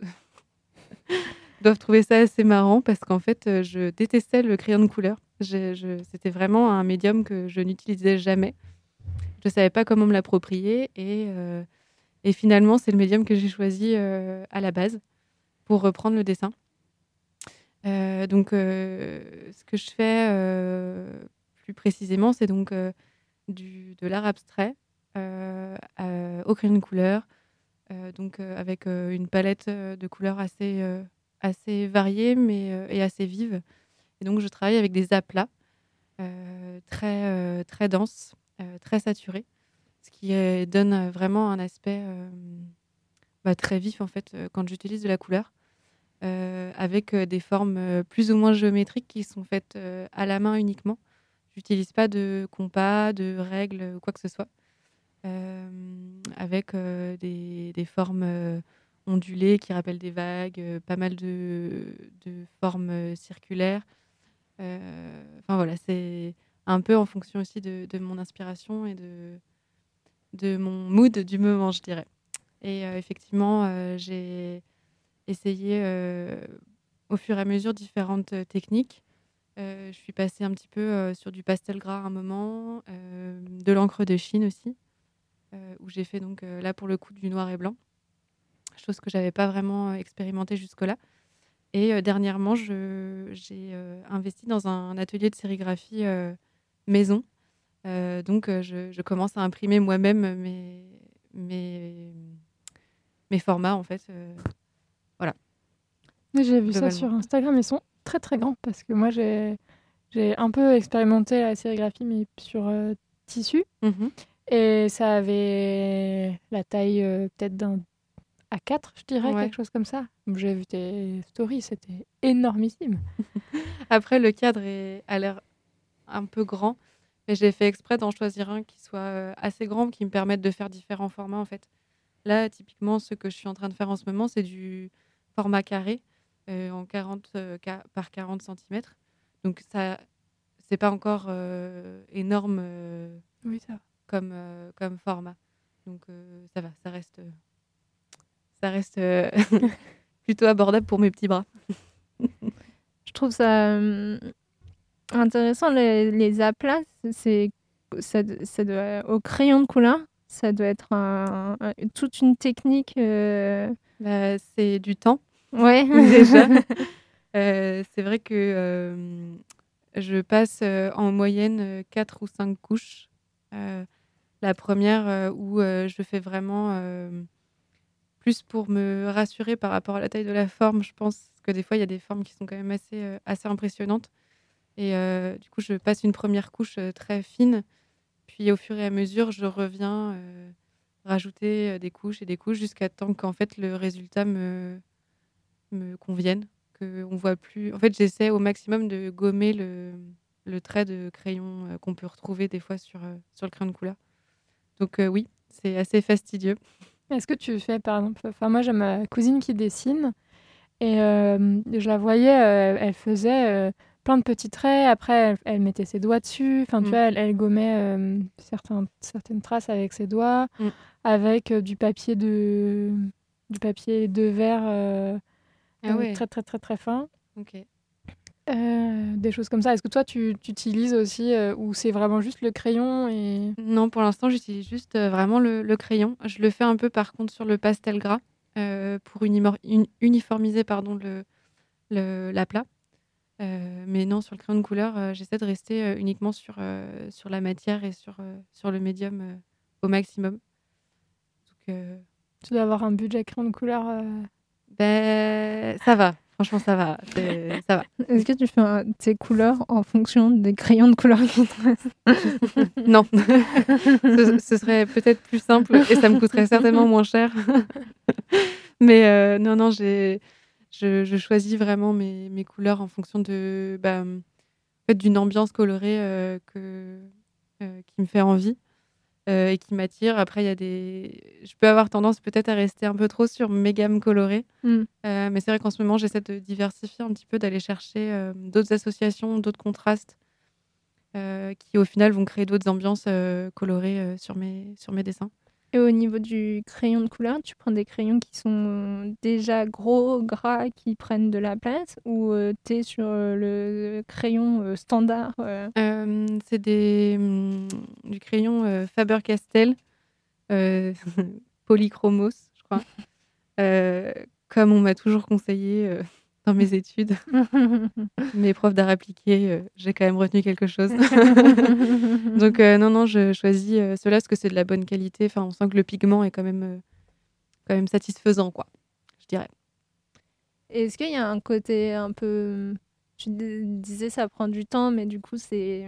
S7: *laughs* doivent trouver ça assez marrant parce qu'en fait, je détestais le crayon de couleur. C'était vraiment un médium que je n'utilisais jamais. Je savais pas comment me l'approprier et, euh, et finalement, c'est le médium que j'ai choisi euh, à la base pour reprendre le dessin. Euh, donc, ce que je fais plus précisément, c'est donc du, de l'art abstrait au crayon de couleur, donc avec une palette de couleurs assez, assez variée mais, et assez vive. Et donc, je travaille avec des aplats euh, très, euh, très denses, euh, très saturés, ce qui donne vraiment un aspect bah, très vif en fait quand j'utilise de la couleur, avec des formes plus ou moins géométriques qui sont faites à la main uniquement. J'utilise pas de compas, de règles quoi que ce soit, avec des, formes ondulées qui rappellent des vagues, pas mal de, de formes circulaires. Euh, Enfin voilà, c'est un peu en fonction aussi de, mon inspiration et de, mon mood du moment, je dirais. Et euh, effectivement, euh, j'ai essayé au fur et à mesure différentes techniques. Je suis passée un petit peu sur du pastel gras à un moment, de l'encre de Chine aussi, où j'ai fait donc là pour le coup du noir et blanc, chose que j'avais pas vraiment euh, expérimenté jusque-là. Et euh, dernièrement, j'ai euh, investi dans un atelier de sérigraphie euh, maison. Donc, je, je commence à imprimer moi-même mes, mes, mes formats, en fait. voilà.
S4: J'ai vu ça sur Instagram, ils sont très très grands parce que moi j'ai un peu expérimenté la sérigraphie mais sur euh, tissu
S7: Mhm.
S4: et ça avait la taille euh, peut-être d'un A4 je dirais
S7: Ouais.
S4: quelque chose comme ça. J'ai vu tes stories, c'était énormissime. *laughs*
S7: Après, le cadre est, a l'air un peu grand, Mais j'ai fait exprès d'en choisir un qui soit euh, assez grand, qui me permette de faire différents formats en fait. Là, typiquement, ce que je suis en train de faire en ce moment, c'est du format carré euh, en 40 euh, par 40 cm. Donc ça, c'est pas encore euh, énorme
S4: Oui, ça va.
S7: comme, comme format. Donc ça va, ça reste, ça reste euh, *laughs* plutôt abordable pour mes petits bras.
S6: Je trouve ça hum, intéressant, les, les aplats, c'est, ça, ça doit, au crayon de couleur, ça doit être un- un- toute une technique. euh,
S7: Bah, c'est du temps.
S6: Ouais. *laughs*
S7: déjà. *laughs* Euh, c'est vrai que euh, je passe euh, en moyenne 4 ou 5 couches. Euh, la première euh, où euh, je fais vraiment euh, plus pour me rassurer par rapport à la taille de la forme. Je pense que des fois, il y a des formes qui sont quand même assez, euh, assez impressionnantes. Et euh, du coup, je passe une première couche euh, très fine. Puis au fur et à mesure, je reviens rajouter des couches et des couches jusqu'à temps qu'en fait le résultat me, me convienne. Que on voit plus. En fait, j'essaie au maximum de gommer le, le trait de crayon qu'on peut retrouver des fois sur, sur le crayon de couleur. Donc oui, c'est assez fastidieux.
S4: Est-ce que tu fais, par exemple, enfin moi j'ai ma cousine qui dessine et euh, je la voyais, euh, elle faisait euh, plein de petits traits, après elle, elle mettait ses doigts dessus, enfin tu
S7: Mm.
S4: vois, elle, elle gommait certains, certaines traces avec ses doigts,
S7: Mm.
S4: avec du papier de du papier de verre
S7: Ah ouais.
S4: très très très très fin. Euh, des choses comme ça. Est-ce que toi tu, tu utilises aussi euh, ou c'est vraiment juste le crayon et
S7: Non, pour l'instant, j'utilise juste euh, vraiment le, le crayon. Je le fais un peu par contre sur le pastel gras pour uniformiser pardon, le, le- l'aplat. Euh, mais non, sur le crayon de couleur, j'essaie de rester uniquement sur, sur la matière et sur, sur le médium au maximum. Donc,
S4: tu dois avoir un budget crayon de couleur
S7: ben, ça va. Franchement, ça va. C'est- Ça va. *laughs*
S6: Est-ce que tu fais un- tes couleurs en fonction des crayons de couleur qui te *laughs*
S7: Non. ce, ce serait peut-être plus simple et ça me coûterait certainement moins cher. *laughs* Mais euh, non, non, j'ai, je, je choisis vraiment mes, mes couleurs en fonction de, bah, en fait, d'une ambiance colorée euh, que, euh, qui me fait envie euh, et qui m'attire. Après, il y a des... Je peux avoir tendance peut-être à rester un peu trop sur mes gammes colorées.
S6: Mm.
S7: Euh, mais c'est vrai qu'en ce moment, j'essaie de diversifier un petit peu, d'aller chercher euh, d'autres associations, d'autres contrastes qui, au final, vont créer d'autres ambiances colorées sur, mes, sur mes dessins.
S6: Et au niveau du crayon de couleur, tu prends des crayons qui sont déjà gros, gras, qui prennent de la place ou tu es sur euh, le crayon euh, standard euh,
S7: Euh, c'est des, hum, du crayon euh, Faber-Castell, euh, *laughs* polychromos, je crois. *laughs* Euh, comme on m'a toujours conseillé euh, dans mes *laughs* études, *laughs* mes profs d'art appliqué, euh, j'ai quand même retenu quelque chose. *laughs* Donc euh, non, non, je choisis euh, cela parce que c'est de la bonne qualité. Enfin, on sent que le pigment est quand même, quand même satisfaisant, quoi. Je dirais.
S6: Est-ce qu'il y a un côté un peu... Tu dis- disais ça prend du temps, mais du coup c'est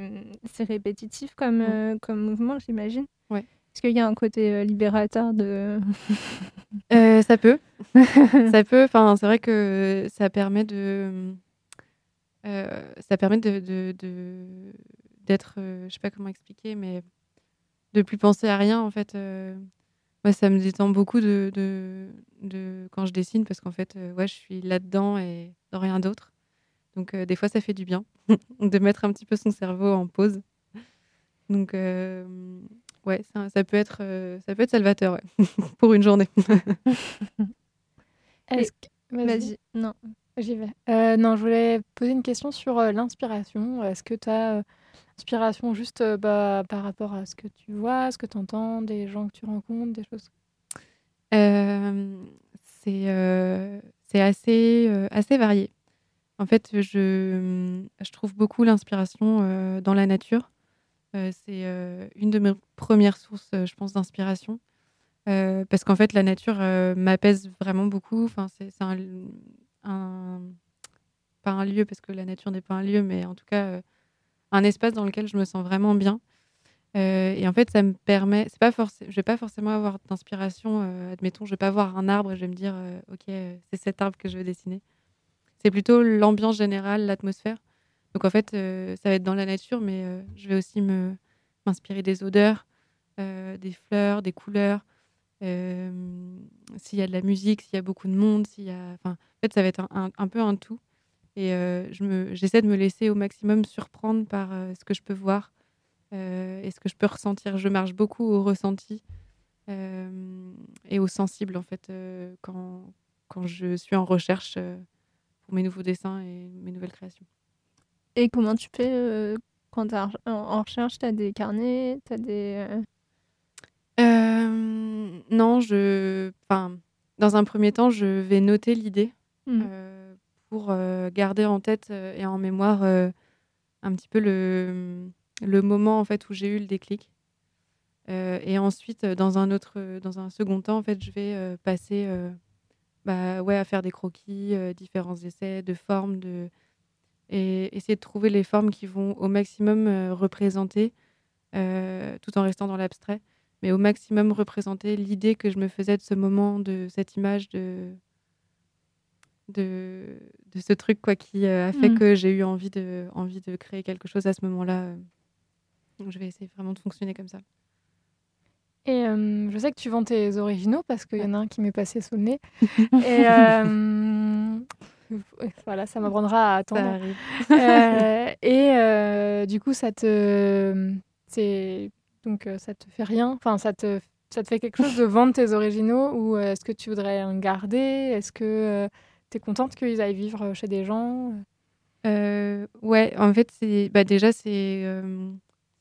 S6: répétitif comme, comme mouvement, j'imagine?
S7: Ouais.
S6: Est-ce qu'il y a un côté euh, libérateur de... *laughs*
S7: Euh, ça peut. *laughs* ça peut. Enfin, c'est vrai que ça permet de. euh, ça permet de de- de- d'être. euh, je sais pas comment expliquer, mais de plus penser à rien en fait. moi, ça me détend beaucoup de, de, de- quand je dessine parce qu'en fait, ouais, je suis là-dedans et dans rien d'autre. Donc, euh, des fois, ça fait du bien *laughs* de mettre un petit peu son cerveau en pause. Donc, euh, ouais, ça, ça peut être, euh, ça peut être salvateur ouais, *laughs* pour une journée. *laughs*
S4: Est-ce que-
S6: Vas-y, non.
S4: J'y vais. Euh, non, je voulais poser une question sur euh, l'inspiration. Est-ce que tu as inspiration juste bah, par rapport à ce que tu vois, ce que tu entends, des gens que tu rencontres, des choses?
S7: C'est c'est assez, assez varié. En fait, je, je trouve beaucoup l'inspiration dans la nature. Euh, c'est euh, une de mes premières sources, euh, je pense, d'inspiration. Parce qu'en fait, la nature m'apaise vraiment beaucoup. Enfin, c'est un, pas un lieu, parce que la nature n'est pas un lieu, mais en tout cas, un espace dans lequel je me sens vraiment bien. Et en fait, ça me permet. C'est pas. Je vais pas forcément avoir d'inspiration. admettons, je vais pas voir un arbre et je vais me dire, ok, c'est cet arbre que je veux dessiner. C'est plutôt l'ambiance générale, l'atmosphère. Donc en fait, euh, ça va être dans la nature, mais euh, je vais aussi m'inspirer des odeurs, euh, des fleurs, des couleurs. s'il y a de la musique, s'il y a beaucoup de monde, s'il y a, enfin, en fait, ça va être un, peu un tout. Et euh, j'essaie de me laisser au maximum surprendre par ce que je peux voir euh, et ce que je peux ressentir. Je marche beaucoup au ressenti et au sensible en fait quand, quand je suis en recherche pour mes nouveaux dessins et mes nouvelles créations.
S6: Et comment tu fais euh, quand tu en, en recherche Tu as des carnets Tu as des. euh,
S7: non, je, enfin, dans un premier temps, je vais noter l'idée
S6: Mhm.
S7: euh, pour garder en tête et en mémoire un petit peu le, le moment en fait où j'ai eu le déclic. Euh, et ensuite, dans un autre, dans un second temps, en fait, je vais euh, passer, euh, bah, ouais, à faire des croquis, différents essais de formes, de et essayer de trouver les formes qui vont au maximum euh, représenter, euh, tout en restant dans l'abstrait, mais au maximum représenter l'idée que je me faisais de ce moment, de cette image, de de, de ce truc quoi qui euh, a fait
S6: Mhm.
S7: que j'ai eu envie de envie de créer quelque chose à ce moment-là. Donc je vais essayer vraiment de fonctionner comme ça.
S4: Et euh, je sais que tu vends tes originaux parce qu'il y en a un qui m'est passé sous le nez. *laughs* Et euh, *laughs* voilà, ça m'apprendra à attendre. Euh, et euh, du coup, ça te, c'est donc euh, ça te fait rien? Enfin, ça te, ça te fait quelque chose de vendre tes originaux ou euh, est-ce que tu voudrais en garder? Est-ce que tu es contente qu'ils aillent vivre chez des gens?
S7: Ouais, en fait, c'est bah déjà c'est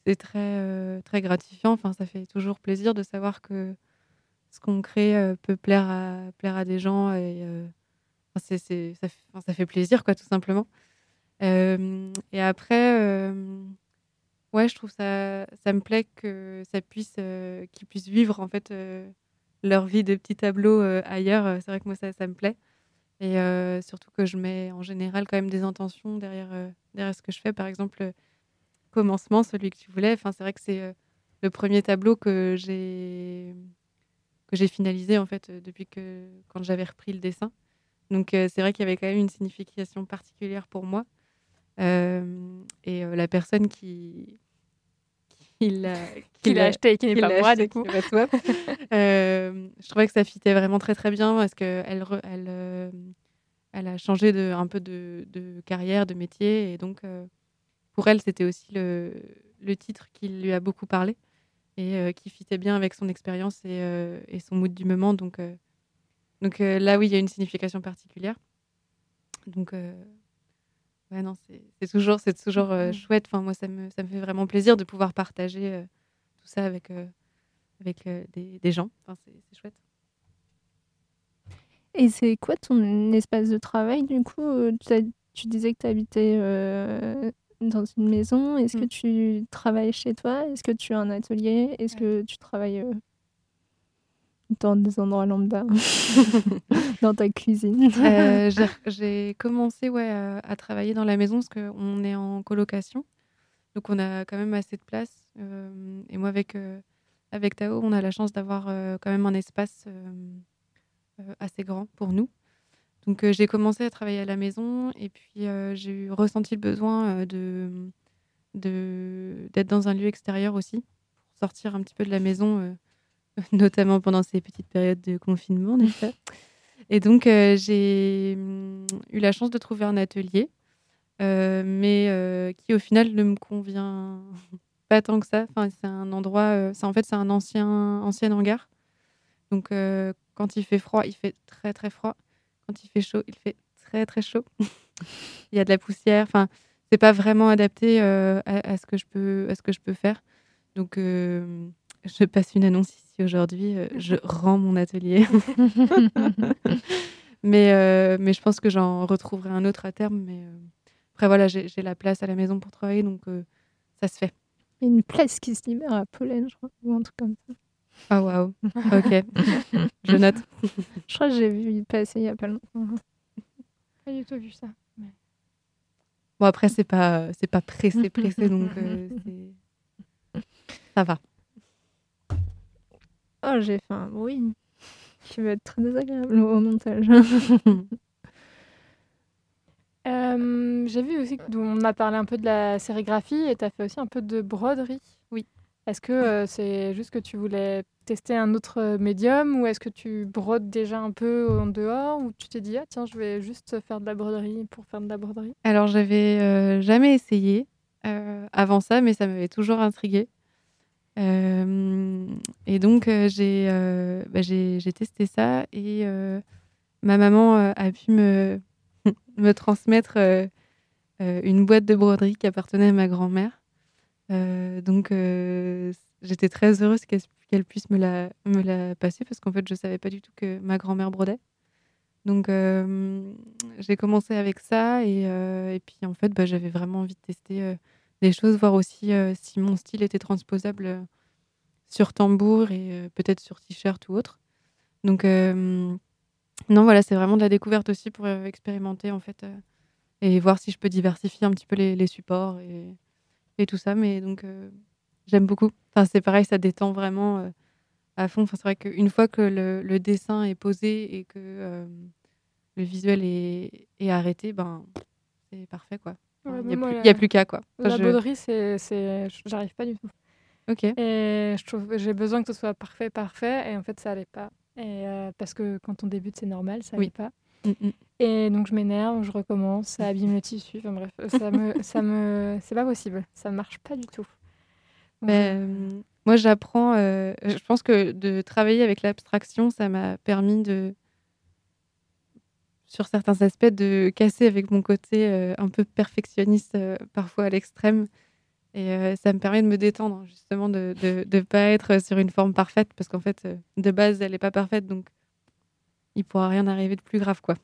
S7: c'est très très gratifiant. Enfin, ça fait toujours plaisir de savoir que ce qu'on crée peut plaire à plaire à des gens et ça, fait- plaisir quoi, tout simplement. Euh, et après, euh, ouais, je trouve ça ça me plaît que ça puisse euh, qu'ils puissent vivre en fait leur vie de petit tableau euh, ailleurs. C'est vrai que moi ça ça me plaît. Et surtout que je mets en général quand même des intentions derrière, derrière ce que je fais. Par exemple, commencement, celui que tu voulais. Enfin, c'est vrai que c'est le premier tableau que j'ai que j'ai finalisé en fait depuis que quand j'avais repris le dessin. Donc euh, c'est vrai qu'il y avait quand même une signification particulière pour moi. Euh, et euh, la personne qui *laughs* l'a
S4: acheté et qui n'est pas moi,
S7: acheté,
S4: du coup.
S7: toi. *laughs* Euh, je trouvais que ça fitait vraiment très très bien parce qu'elle elle, elle, euh, elle a changé de, un peu de, de carrière, de métier. Et donc, euh, pour elle, c'était aussi le, le titre qui lui a beaucoup parlé et qui fitait bien avec son expérience et, et son mood du moment. Donc, donc euh, là, oui, il y a une signification particulière. Donc, euh, ouais, non, c'est toujours, c'est toujours euh, chouette. Enfin, moi, ça me, ça me fait vraiment plaisir de pouvoir partager tout ça avec, avec des, des gens. Enfin, c'est chouette.
S6: Et c'est quoi ton espace de travail du coup? Tu, disais que tu habitais dans une maison. Est-ce que
S7: Mm.
S6: tu travailles chez toi? Est-ce que tu as un atelier? Est-ce que tu travailles dans des endroits lambda *laughs* Dans ta cuisine
S7: Euh, j'ai- commencé ouais, à, à travailler dans la maison parce qu'on est en colocation. Donc on a quand même assez de place. Euh, et moi, avec, euh, avec Tao, on a la chance d'avoir quand même un espace assez grand pour nous. Donc j'ai commencé à travailler à la maison et puis j'ai ressenti le besoin de de- d'être dans un lieu extérieur aussi, pour sortir un petit peu de la maison, *laughs* notamment pendant ces petites périodes de confinement, n'est-ce pas Et donc euh, j'ai hum, eu la chance de trouver un atelier, euh, mais euh, qui au final ne me convient *laughs* pas tant que ça. Enfin, c'est un endroit, c'est en fait c'est un ancien ancien hangar. Donc quand il fait froid, il fait très très froid. Quand il fait chaud, il fait très très chaud. *laughs* il y a de la poussière. Enfin, c'est pas vraiment adapté à, ce que je peux à ce que je peux faire. Donc je passe une annonce ici aujourd'hui. euh, *laughs* je rends mon atelier. *laughs* mais euh, mais je pense que j'en retrouverai un autre à terme. Mais euh, après voilà, j'ai la place à la maison pour travailler, donc euh, ça se fait.
S6: Il y a une place qui se libère à Pollen, je crois, ou un truc comme ça.
S7: Ah waouh. Ok. je note.
S6: Je crois que j'ai vu passer il y a pas longtemps.
S4: Pas du tout vu ça.
S7: Bon après c'est pas c'est pas pressé pressé donc euh, *laughs* ça va.
S6: Oh, j'ai fait un bruit qui va être très désagréable au montage. *laughs*
S4: Euh, J'ai vu aussi qu'on a parlé un peu de la sérigraphie et tu as fait aussi un peu de broderie.
S7: Oui.
S4: Est-ce que euh, c'est juste que tu voulais tester un autre médium ou est-ce que tu brodes déjà un peu en dehors ou tu t'es dit ah tiens je vais juste faire de la broderie pour faire de la broderie?
S7: Alors, j'avais euh, jamais essayé euh, avant ça, mais ça m'avait toujours intriguée. Euh, et donc, euh, j'ai euh, bah, testé ça et ma maman a pu me, *laughs* me transmettre une boîte de broderie qui appartenait à ma grand-mère. Donc, j'étais très heureuse qu'elle puisse me la, me la passer parce qu'en fait, je savais pas du tout que ma grand-mère brodait. Donc, j'ai commencé avec ça et, et puis en fait, bah, j'avais vraiment envie de tester des choses, voir aussi euh, si mon style était transposable euh, sur tambour et euh, peut-être sur t-shirt ou autre. Donc, non, voilà, c'est vraiment de la découverte aussi pour expérimenter en fait et voir si je peux diversifier un petit peu les, supports et, tout ça. Mais donc, j'aime beaucoup. Enfin, c'est pareil, ça détend vraiment à fond. Enfin, c'est vrai qu'une fois que le, dessin est posé et que le visuel est arrêté, ben, c'est parfait quoi.
S4: Ouais,
S7: Il n'y a, plus-
S4: la-
S7: y a plus qu'à quoi. Enfin,
S4: La
S7: je-
S4: broderie, c'est, j'arrive pas du tout.
S7: Ok.
S4: Et je trouve, j'ai besoin que ce soit parfait, parfait, et en fait, ça allait pas. Et euh, parce que quand on débute, c'est normal, ça allait
S7: Oui.
S4: pas.
S7: Mm, mm.
S4: Et donc je m'énerve, je recommence, ça abîme le tissu. Enfin bref, ça me, *laughs* ça me, c'est pas possible, ça marche pas du tout. Donc,
S7: Ben, moi, j'apprends. euh, je pense que de travailler avec l'abstraction, ça m'a permis de, sur certains aspects, de casser avec mon côté euh, un peu perfectionniste, euh, parfois à l'extrême. Et euh, ça me permet de me détendre, justement, de ne de, pas être sur une forme parfaite, parce qu'en fait, de base, elle n'est pas parfaite, donc il pourra rien arriver de plus grave, quoi.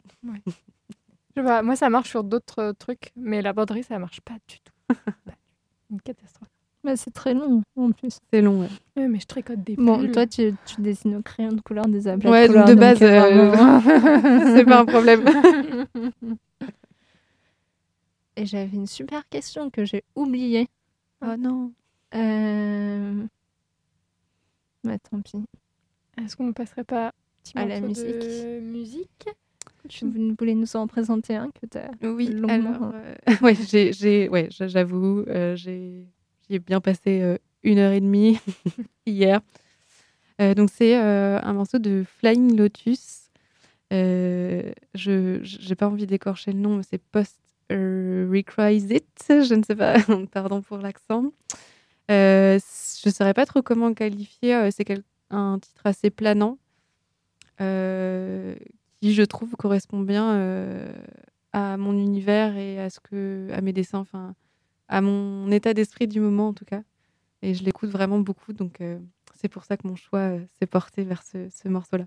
S4: je pas, moi ça marche sur d'autres trucs, mais la broderie ça marche. Pas du tout. *laughs* Une catastrophe.
S6: Bah, c'est très long en plus.
S7: C'est long, ouais.
S4: Ouais, mais je tricote des
S6: Bon,
S4: pulls.
S6: toi, tu, tu dessines au crayon de couleur des aplats
S7: Ouais,
S6: de
S7: donc
S6: couleur.
S7: de base,
S6: euh,
S7: euh, *laughs*
S6: vraiment-
S7: c'est pas un problème. *laughs*
S6: Et j'avais une super question que j'ai oubliée.
S7: oh non.
S6: Euh... Bah, tant pis.
S4: Est-ce qu'on ne passerait pas un petit
S6: À la
S4: morceau de musique
S6: Tu voulais nous en présenter un que tu as
S7: Oui,
S6: longuement.
S7: alors, euh, *laughs* ouais, j'ai, j'ai, ouais, j'a- j'avoue, euh, j'ai, j'y ai bien passé euh, une heure et demie *laughs* hier. Euh, donc c'est euh, un morceau de Flying Lotus. Je, j'ai pas envie d'écorcher le nom, mais c'est Post euh, Requisite. Je ne sais pas, *laughs* pardon pour l'accent. Je saurais pas trop comment qualifier. c'est un titre assez planant. qui je trouve correspond bien à mon univers et à ce que à mes dessins à mon état d'esprit du moment en tout cas. Et je l'écoute vraiment beaucoup donc euh, c'est pour ça que mon choix euh, s'est porté vers ce, ce morceau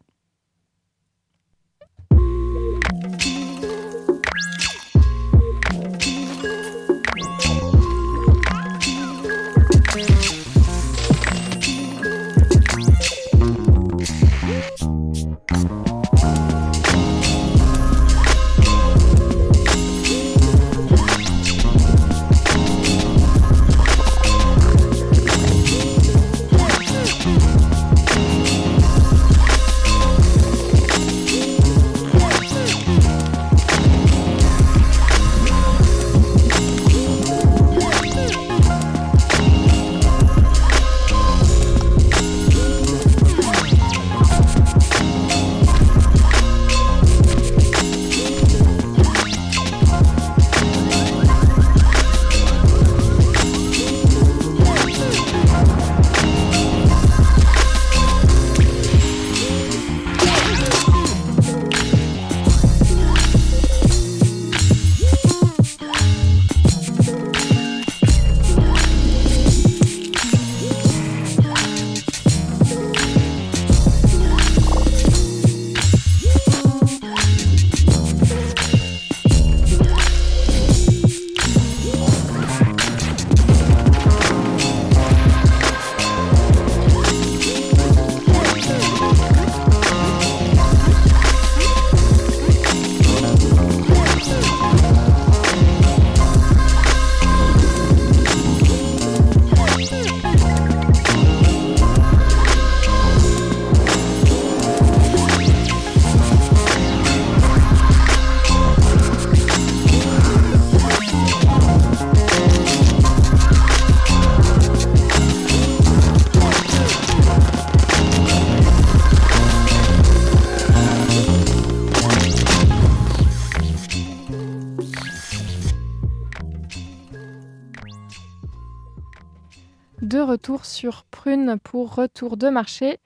S4: pour retour de marché.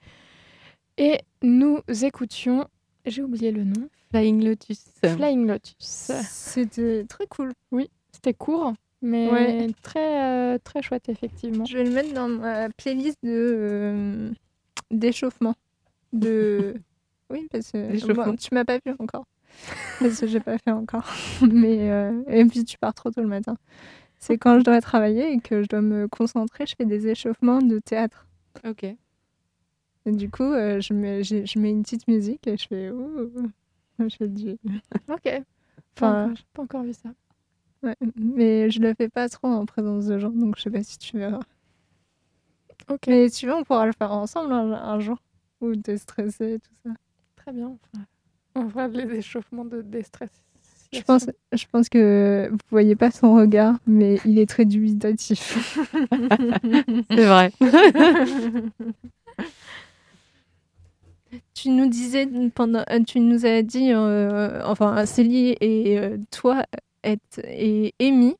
S4: Et nous écoutions, j'ai oublié le nom,
S7: Flying Lotus.
S4: Flying Lotus.
S6: C'était très cool.
S4: Oui, c'était court, mais
S6: Ouais.
S4: très, euh, très chouette, effectivement.
S6: Je vais le mettre dans ma playlist de euh, d'échauffement. De *laughs* oui parce que bon, tu m'as pas vu encore parce que j'ai pas fait encore. *laughs* Mais euh, et puis tu pars trop tôt le matin. C'est quand je dois travailler et que je dois me concentrer, je fais des échauffements de théâtre.
S7: Ok.
S6: Et du coup, euh, je, mets, je mets une petite musique et je fais ouh. Je fais du...
S4: Ok.
S6: Enfin,
S4: j'ai pas encore vu ça.
S6: ouais. Mais je le fais pas trop en présence de gens, donc je sais pas si tu verras.
S4: Ok.
S6: Mais si tu veux, on pourra le faire ensemble un, un jour. Ou t'es stressé et tout ça.
S4: Très bien. on fera les échauffements de déstress.
S6: Je pense, je pense que vous voyez pas son regard, mais il est très dubitatif. *laughs*
S7: C'est vrai. *laughs*
S6: tu nous disais pendant, euh, tu nous as dit, euh, enfin Célie et euh, toi êtes et Amy,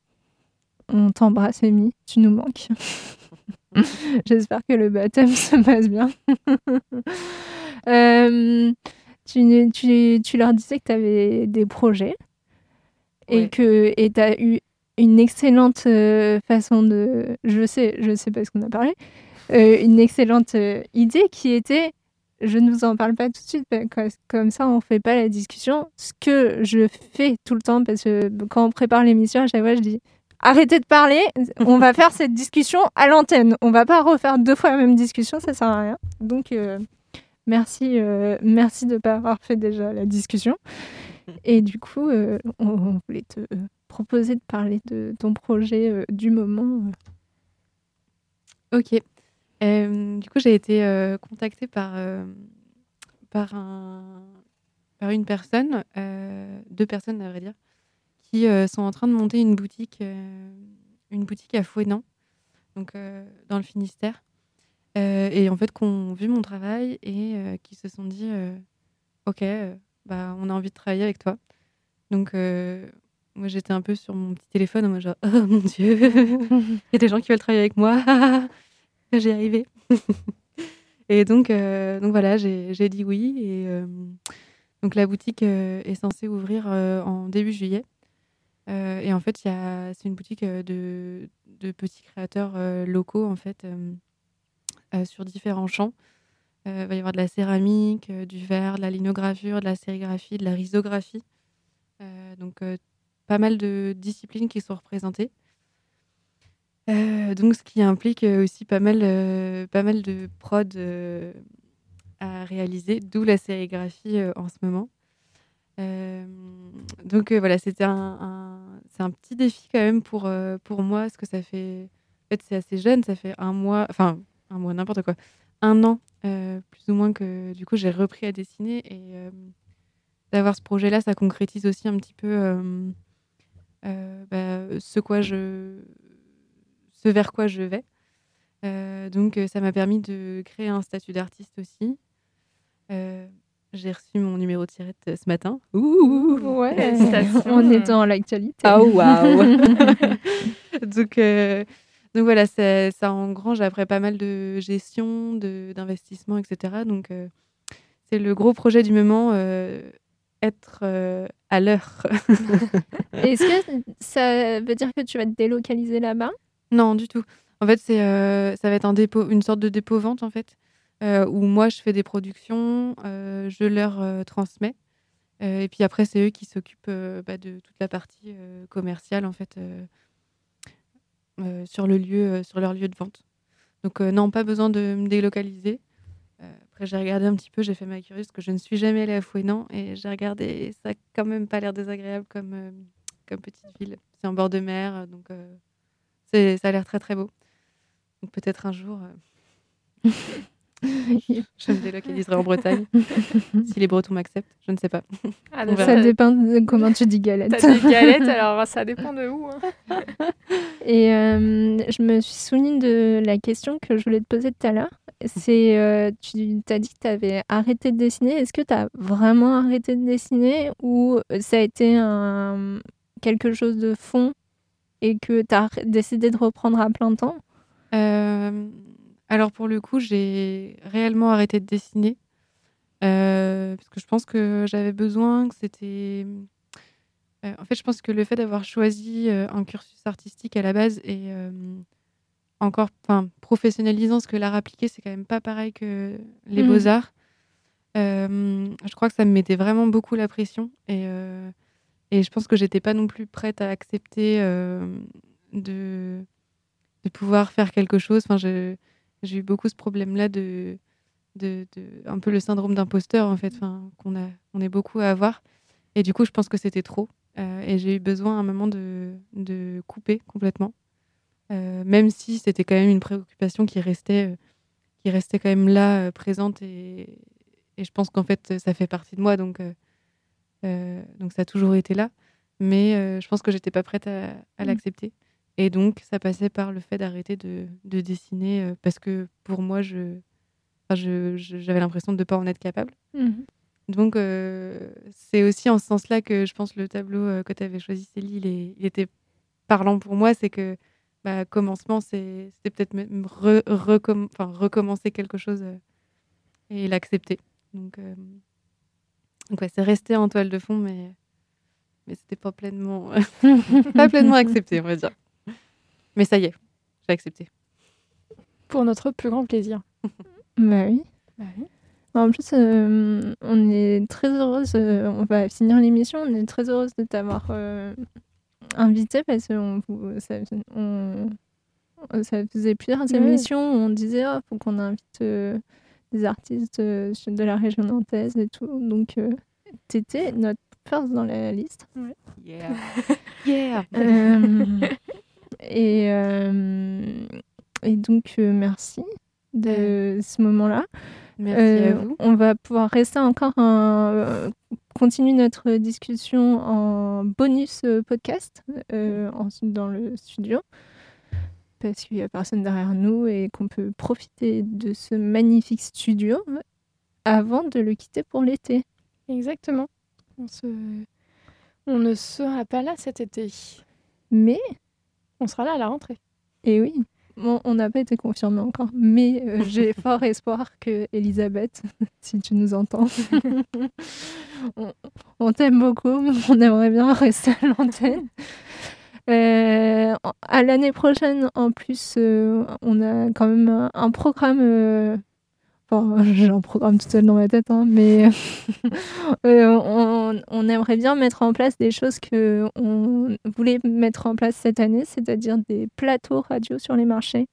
S6: on t'embrasse Amy, tu nous manques. *laughs* J'espère que le baptême se passe bien. Euh, tu, tu, tu leur disais que tu avais des projets et
S7: Ouais.
S6: que et tu as eu une excellente euh, façon de. Je sais, je sais pas ce qu'on a parlé. euh, une excellente euh, idée qui était. Je ne vous en parle pas tout de suite, parce que comme ça on fait pas la discussion. Ce que je fais tout le temps, parce que quand on prépare l'émission, à chaque fois je dis arrêtez de parler, on va faire cette discussion à l'antenne. On va pas refaire deux fois la même discussion, ça sert à rien. Donc euh, merci, euh, merci de pas avoir fait déjà la discussion. Et du coup, euh, on, voulait te proposer de parler de ton projet euh, du moment.
S7: Ok. Euh, du coup, j'ai été euh, contactée par, euh, par, un, par une personne, euh, deux personnes à vrai dire, qui euh, sont en train de monter une boutique, euh, une boutique à Fouesnant, donc euh, dans le Finistère. Euh, et en fait, qui ont vu mon travail et euh, qui se sont dit euh, Ok, euh, bah, on a envie de travailler avec toi. Donc, euh, moi, j'étais un peu sur mon petit téléphone mode genre Oh mon Dieu, *laughs* il y a des gens qui veulent travailler avec moi. *laughs* j'ai arrivé. *laughs* et donc, euh, donc voilà, j'ai dit oui. Et euh, donc la boutique est censée ouvrir en début juillet. Et en fait, c'est une boutique de, de petits créateurs locaux en fait sur différents champs. Euh, il va y avoir de la céramique, euh, du verre, de la linogravure, de la sérigraphie, de la risographie. Euh, donc euh, pas mal de disciplines qui sont représentées. Euh, donc, ce qui implique euh, aussi pas mal, euh, pas mal de prod euh, à réaliser, d'où la sérigraphie euh, en ce moment. Euh, donc euh, voilà, c'était un, c'est un petit défi quand même pour, euh, pour moi, parce que ça fait, en fait, c'est assez jeune, ça fait un mois, enfin un mois, n'importe quoi, un an euh, plus ou moins que du coup j'ai repris à dessiner et euh, d'avoir ce projet-là, ça concrétise aussi un petit peu euh, euh, bah, ce quoi je ce vers quoi je vais. Euh, donc, euh, ça m'a permis de créer un statut d'artiste aussi. Euh, j'ai reçu mon numéro de tirette euh, ce matin. Ouh
S6: Ouais, on est dans l'actualité.
S7: Ah, waouh *laughs* *laughs* donc, euh, donc voilà, ça, ça engrange après pas mal de gestion, de- d'investissement, etc. Donc, euh, c'est le gros projet du moment, euh, être euh, à l'heure. *laughs*
S6: Est-ce que ça veut dire que tu vas te délocaliser là-bas?
S7: Non, du tout. En fait, c'est, ça va être un dépôt, une sorte de dépôt-vente, en fait, où moi, je fais des productions, je leur transmets. Et puis après, c'est eux qui s'occupent bah, de toute la partie commerciale, en fait, sur, le lieu, euh, sur leur lieu de vente. Donc, euh, non, pas besoin de me délocaliser. Euh, après, j'ai regardé un petit peu, j'ai fait ma curieuse, parce que je ne suis jamais allée à Fouesnant, et j'ai regardé, ça n'a quand même pas l'air désagréable comme, euh, comme petite ville. C'est en bord de mer, donc euh, ça a l'air très très beau. Donc peut-être un jour, euh, *laughs* *laughs* je me délocaliserai en Bretagne, si les Bretons m'acceptent, je ne sais pas.
S4: Ah,
S6: Ça dépend de comment tu dis galette.
S4: T'as des galettes, alors ça dépend de où. hein. *laughs*
S6: Et euh, je me suis souvenue de la question que je voulais te poser tout à l'heure. C'est, euh, tu t'as dit que tu avais arrêté de dessiner. Est-ce que tu as vraiment arrêté de dessiner ou ça a été un, quelque chose de fond et que tu as décidé de reprendre à plein temps?
S7: Euh, alors pour le coup, j'ai réellement arrêté de dessiner. euh, parce que je pense que j'avais besoin, que c'était... euh, en fait, je pense que le fait d'avoir choisi euh, un cursus artistique à la base et encore enfin, professionnalisant, ce que l'art appliqué, c'est quand même pas pareil que les
S6: Mhm.
S7: beaux-arts. Euh, je crois que ça me mettait vraiment beaucoup la pression. Et, et je pense que j'étais pas non plus prête à accepter euh, de, de pouvoir faire quelque chose. Enfin, je- j'ai eu beaucoup ce problème-là de, de, de- un peu le syndrome d'imposteur en fait, qu'on a, on est beaucoup à avoir. Et du coup, je pense que c'était trop. Euh, et j'ai eu besoin à un moment de, de couper complètement. Euh, même si c'était quand même une préoccupation qui restait, euh, qui restait quand même là, présente. Et, et je pense qu'en fait, ça fait partie de moi. Donc, donc ça a toujours été là. Mais je pense que j'étais pas prête à, à
S6: Mm.
S7: l'accepter. Et donc, ça passait par le fait d'arrêter de, de dessiner euh, parce que pour moi, je, enfin, je- je- j'avais l'impression de ne pas en être capable.
S6: Mhm.
S7: Donc, euh, c'est aussi en ce sens-là que je pense le tableau euh, que tu avais choisi, Célie, il, est- il était parlant pour moi. C'est que, bah, commencement, c'est- c'était peut-être même re- recomm- enfin, recommencer quelque chose et l'accepter. Donc, donc ouais, c'est resté en toile de fond, mais, mais c'était pas pleinement, *laughs* pas pleinement accepté, on va dire. Mais ça y est, j'ai accepté.
S4: Pour notre plus grand plaisir. *laughs*
S6: Bah oui.
S4: Bah oui.
S6: En plus, euh, on est très heureuse, euh, on va finir l'émission, on est très heureuse de t'avoir euh, invité parce que on, vous- ça, on- ça faisait plusieurs émissions où on disait il faut qu'on invite euh, des artistes euh, de la région nantaise et tout. Donc, euh, t'étais notre first dans la liste.
S7: Yeah. *laughs* yeah.
S6: Euh, et, euh, et donc, euh, merci de ce moment-là.
S7: Merci
S6: Euh,
S7: à vous.
S6: On va pouvoir rester encore un, euh, continuer notre discussion en bonus euh, podcast euh, en- dans le studio parce qu'il n'y a personne derrière nous et qu'on peut profiter de ce magnifique studio avant de le quitter pour l'été.
S4: Exactement. On, se... on ne sera pas là cet été.
S6: Mais,
S4: On sera là à la rentrée.
S6: et oui, bon, on n'a pas été confirmé encore, mais euh, *laughs* j'ai fort espoir que Elisabeth, *laughs* si tu nous entends, *laughs* on, on t'aime beaucoup, on aimerait bien rester à l'antenne. Euh, à l'année prochaine, en plus, euh, on a quand même un, un programme. Enfin, j'ai un programme tout seul dans ma tête, hein, mais *laughs* euh, on, aimerait bien mettre en place des choses que on voulait mettre en place cette année, c'est-à-dire des plateaux radio sur les marchés.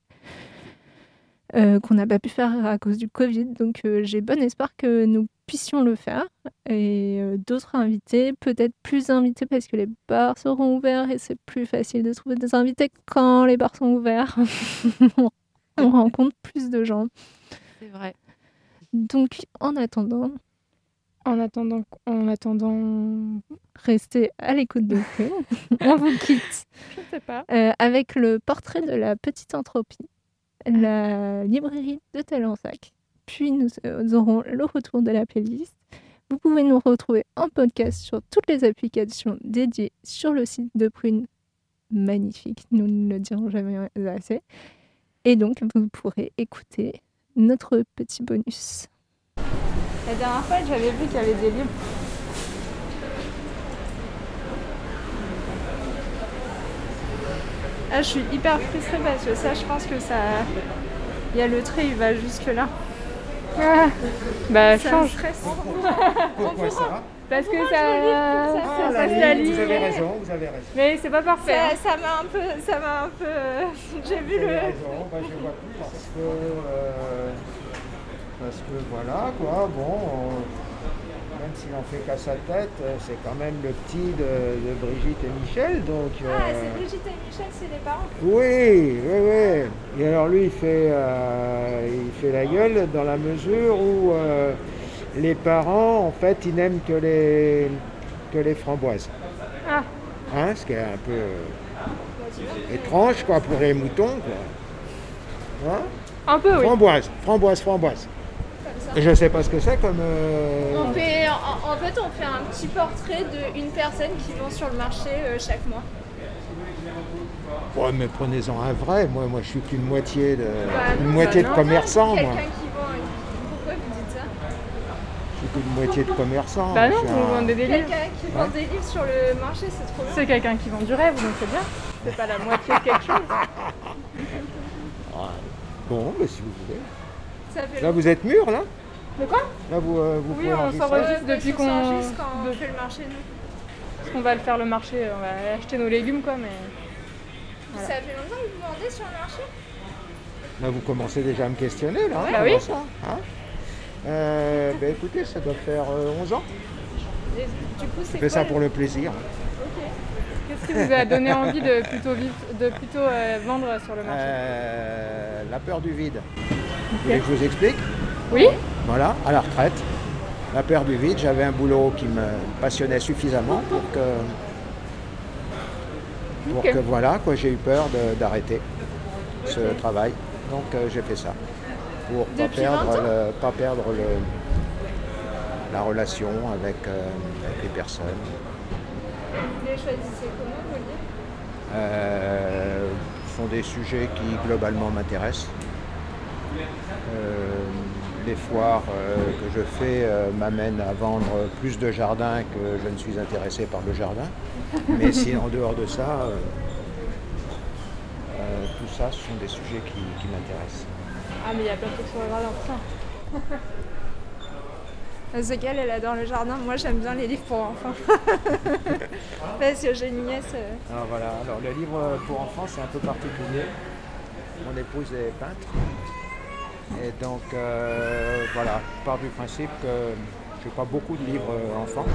S6: euh, qu'on n'a pas pu faire à cause du Covid. Donc euh, j'ai bon espoir que nous puissions le faire. Et d'autres invités, peut-être plus invités parce que les bars seront ouverts et c'est plus facile de trouver des invités quand les bars sont ouverts. *laughs* On rencontre plus de gens.
S7: C'est vrai.
S6: Donc en attendant,
S4: En attendant, en attendant,
S6: restez à l'écoute de *laughs* nous. On vous quitte
S4: je ne sais pas.
S6: euh, avec le portrait de la petite entropie, la librairie de Talensac. Puis nous euh, aurons le retour de la playlist. Vous pouvez nous retrouver en podcast sur toutes les applications dédiées sur le site de Prune. Magnifique, nous ne le dirons jamais assez. Et donc, vous pourrez écouter notre petit bonus. La dernière fois, j'avais vu qu'il y avait des livres. Ah, je suis hyper frustrée parce que ça, je pense que ça. Il y a le trait, il va jusque là.
S4: Bah,
S6: Ça me stresse.
S9: Pourquoi ça
S6: Parce que ça, ça,
S9: Ah,
S6: ça
S9: la
S6: l'aligne.
S9: Vous avez raison, vous avez raison.
S6: Mais c'est pas parfait. Ça m'a un peu. Ça m'a un peu. euh, *laughs* J'ai vu
S9: Vous avez
S6: le.
S9: raison, bah, je vois plus parce que, euh, parce que voilà quoi, bon, on- même s'il en fait qu'à sa tête, euh, c'est quand même le petit de, de Brigitte et Michel, donc.
S6: Ah,
S9: euh,
S6: c'est Brigitte et Michel, c'est les parents.
S9: Oui, oui, oui. Et alors lui, il fait, euh, il fait la gueule dans la mesure où euh, les parents, en fait, ils n'aiment que les, que les framboises.
S6: Ah.
S9: Hein, ce qui est un peu euh, étrange, quoi, pour les moutons, quoi. Hein?
S6: Un peu, oui.
S9: Framboise, framboise, framboise. Et je sais pas ce que c'est comme... euh,
S6: On fait, en, en fait, on fait un petit portrait d'une personne qui vend sur le marché euh, chaque mois.
S9: Ouais, mais prenez-en un vrai. Moi, moi, je suis qu'une moitié de,
S10: Bah
S9: une
S10: non,
S9: moitié
S10: bah
S9: de
S10: non.
S9: commerçant, moi.
S10: Quelqu'un qui vend. Pourquoi vous dites ça
S9: Je suis qu'une moitié de commerçant.
S4: Bah non, vous
S9: un-
S4: vendez des livres.
S10: Quelqu'un qui vend des livres sur le marché, c'est trop bien.
S4: C'est quelqu'un qui vend du rêve, donc c'est bien. C'est pas la moitié de quelque chose.
S9: Bon, mais si vous voulez.
S10: Ça fait
S9: Là, vous êtes mûr, là?
S4: De quoi?
S9: Là, vous, euh, vous
S4: Oui,
S9: pouvez
S4: on
S9: enregistrer
S4: s'enregistre depuis
S10: on
S4: qu'on.
S10: s'enregistre quand on
S4: de-
S10: fait le marché, nous.
S4: Parce qu'on va le faire le marché, on va acheter nos légumes quoi, mais. Voilà.
S10: Ça fait longtemps que vous vendez sur le marché?
S9: Là, vous commencez déjà à me questionner, là. hein,
S4: Bah
S9: comment
S4: oui.
S9: ça, hein? Euh, bah, écoutez, ça doit faire euh, 11 ans.
S10: Et Du coup, c'est
S9: Je
S10: quoi
S9: fais ça pour le plaisir.
S4: Qu'est-ce qui vous a donné envie de plutôt, vivre, de plutôt euh, vendre sur le marché
S9: Euh, la peur du vide. Vous voulez que je vous explique
S4: Oui
S9: Voilà, à la retraite. La peur du vide, j'avais un boulot qui me passionnait suffisamment pour que, pour
S4: Ok.
S9: que voilà, quoi, j'ai eu peur de- d'arrêter ce travail. Donc euh, j'ai fait ça. Pour pas
S10: Depuis
S9: perdre,
S10: 20 ans
S9: le, pas perdre le- la relation avec, euh, avec les personnes.
S10: Vous les choisissez comment, vos livres
S9: Euh, ce sont des sujets qui globalement m'intéressent. Euh, les foires euh, que je fais m'amènent à vendre plus de jardins que je ne suis intéressé par le jardin. Mais si en dehors de ça, tout ça, ce sont des sujets qui, qui m'intéressent.
S4: Ah, mais il y a plein de trucs sur le jardin, putain. *laughs*
S10: Parce qu'elle, elle adore le jardin. Moi, j'aime bien les livres pour enfants. *laughs* Parce que j'ai une nièce. euh,
S9: Alors voilà, alors le livre pour enfants c'est un peu particulier. Mon épouse est peintre. Et donc euh, voilà, je pars du principe que je n'ai pas beaucoup de livres euh, enfants,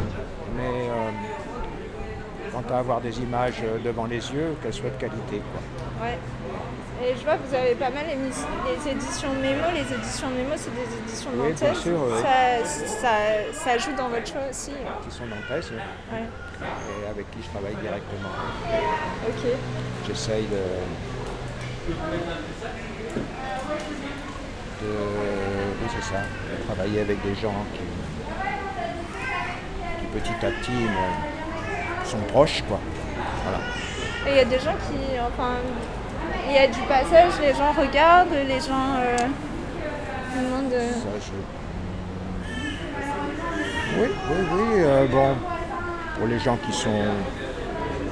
S9: mais euh, quant à avoir des images euh, devant les yeux, qu'elles soient de qualité. Quoi.
S10: Ouais. Et je vois que vous avez pas mal émis les éditions Mémo. Les éditions Mémo, c'est des éditions
S9: Oui, bien
S10: nantaises.
S9: sûr, oui.
S10: ça, ça, ça joue dans votre choix aussi.
S9: Qui sont nantaises
S10: Ouais.
S9: et avec qui je travaille directement.
S10: Ok.
S9: J'essaye de, de, oui, c'est ça, de travailler avec des gens qui, qui petit à petit me- sont proches, quoi. Voilà.
S10: Et il y a des gens qui. Enfin. Il y a du passage, les gens regardent, les gens. Euh, demandent. euh,
S9: Ça, je- Oui, oui, oui. euh, bon, pour les gens qui sont.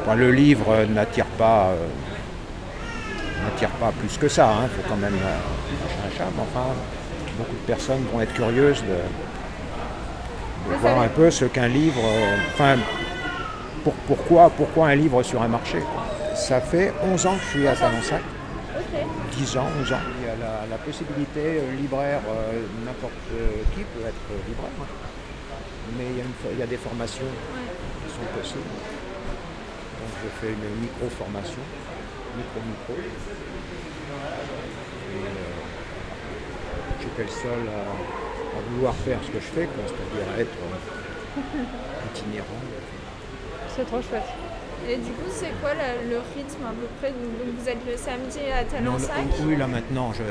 S9: enfin, le livre euh, n'attire pas. n'attire pas plus que ça. Il faut quand même un chat, mais enfin, beaucoup de personnes vont être curieuses de, voir un peu ce qu'un livre. enfin, pour- pourquoi, pourquoi un livre sur un marché quoi. Ça fait 11 ans que je suis à Talensac.
S10: Ok.
S9: 10 ans, 11 ans. Il y a la, possibilité, euh, libraire, euh, n'importe euh, qui peut être libraire. hein. Mais il y, a des formations qui sont possibles. Donc je fais une micro-formation, micro-micro. Et euh, j'étais le seul à, à vouloir faire ce que je fais, c'est-à-dire être itinérant.
S4: C'est trop chouette.
S10: Et du coup, c'est quoi la- le rythme à peu près Donc vous êtes le samedi à
S9: Non,
S10: Talensac
S9: oui, là maintenant, je,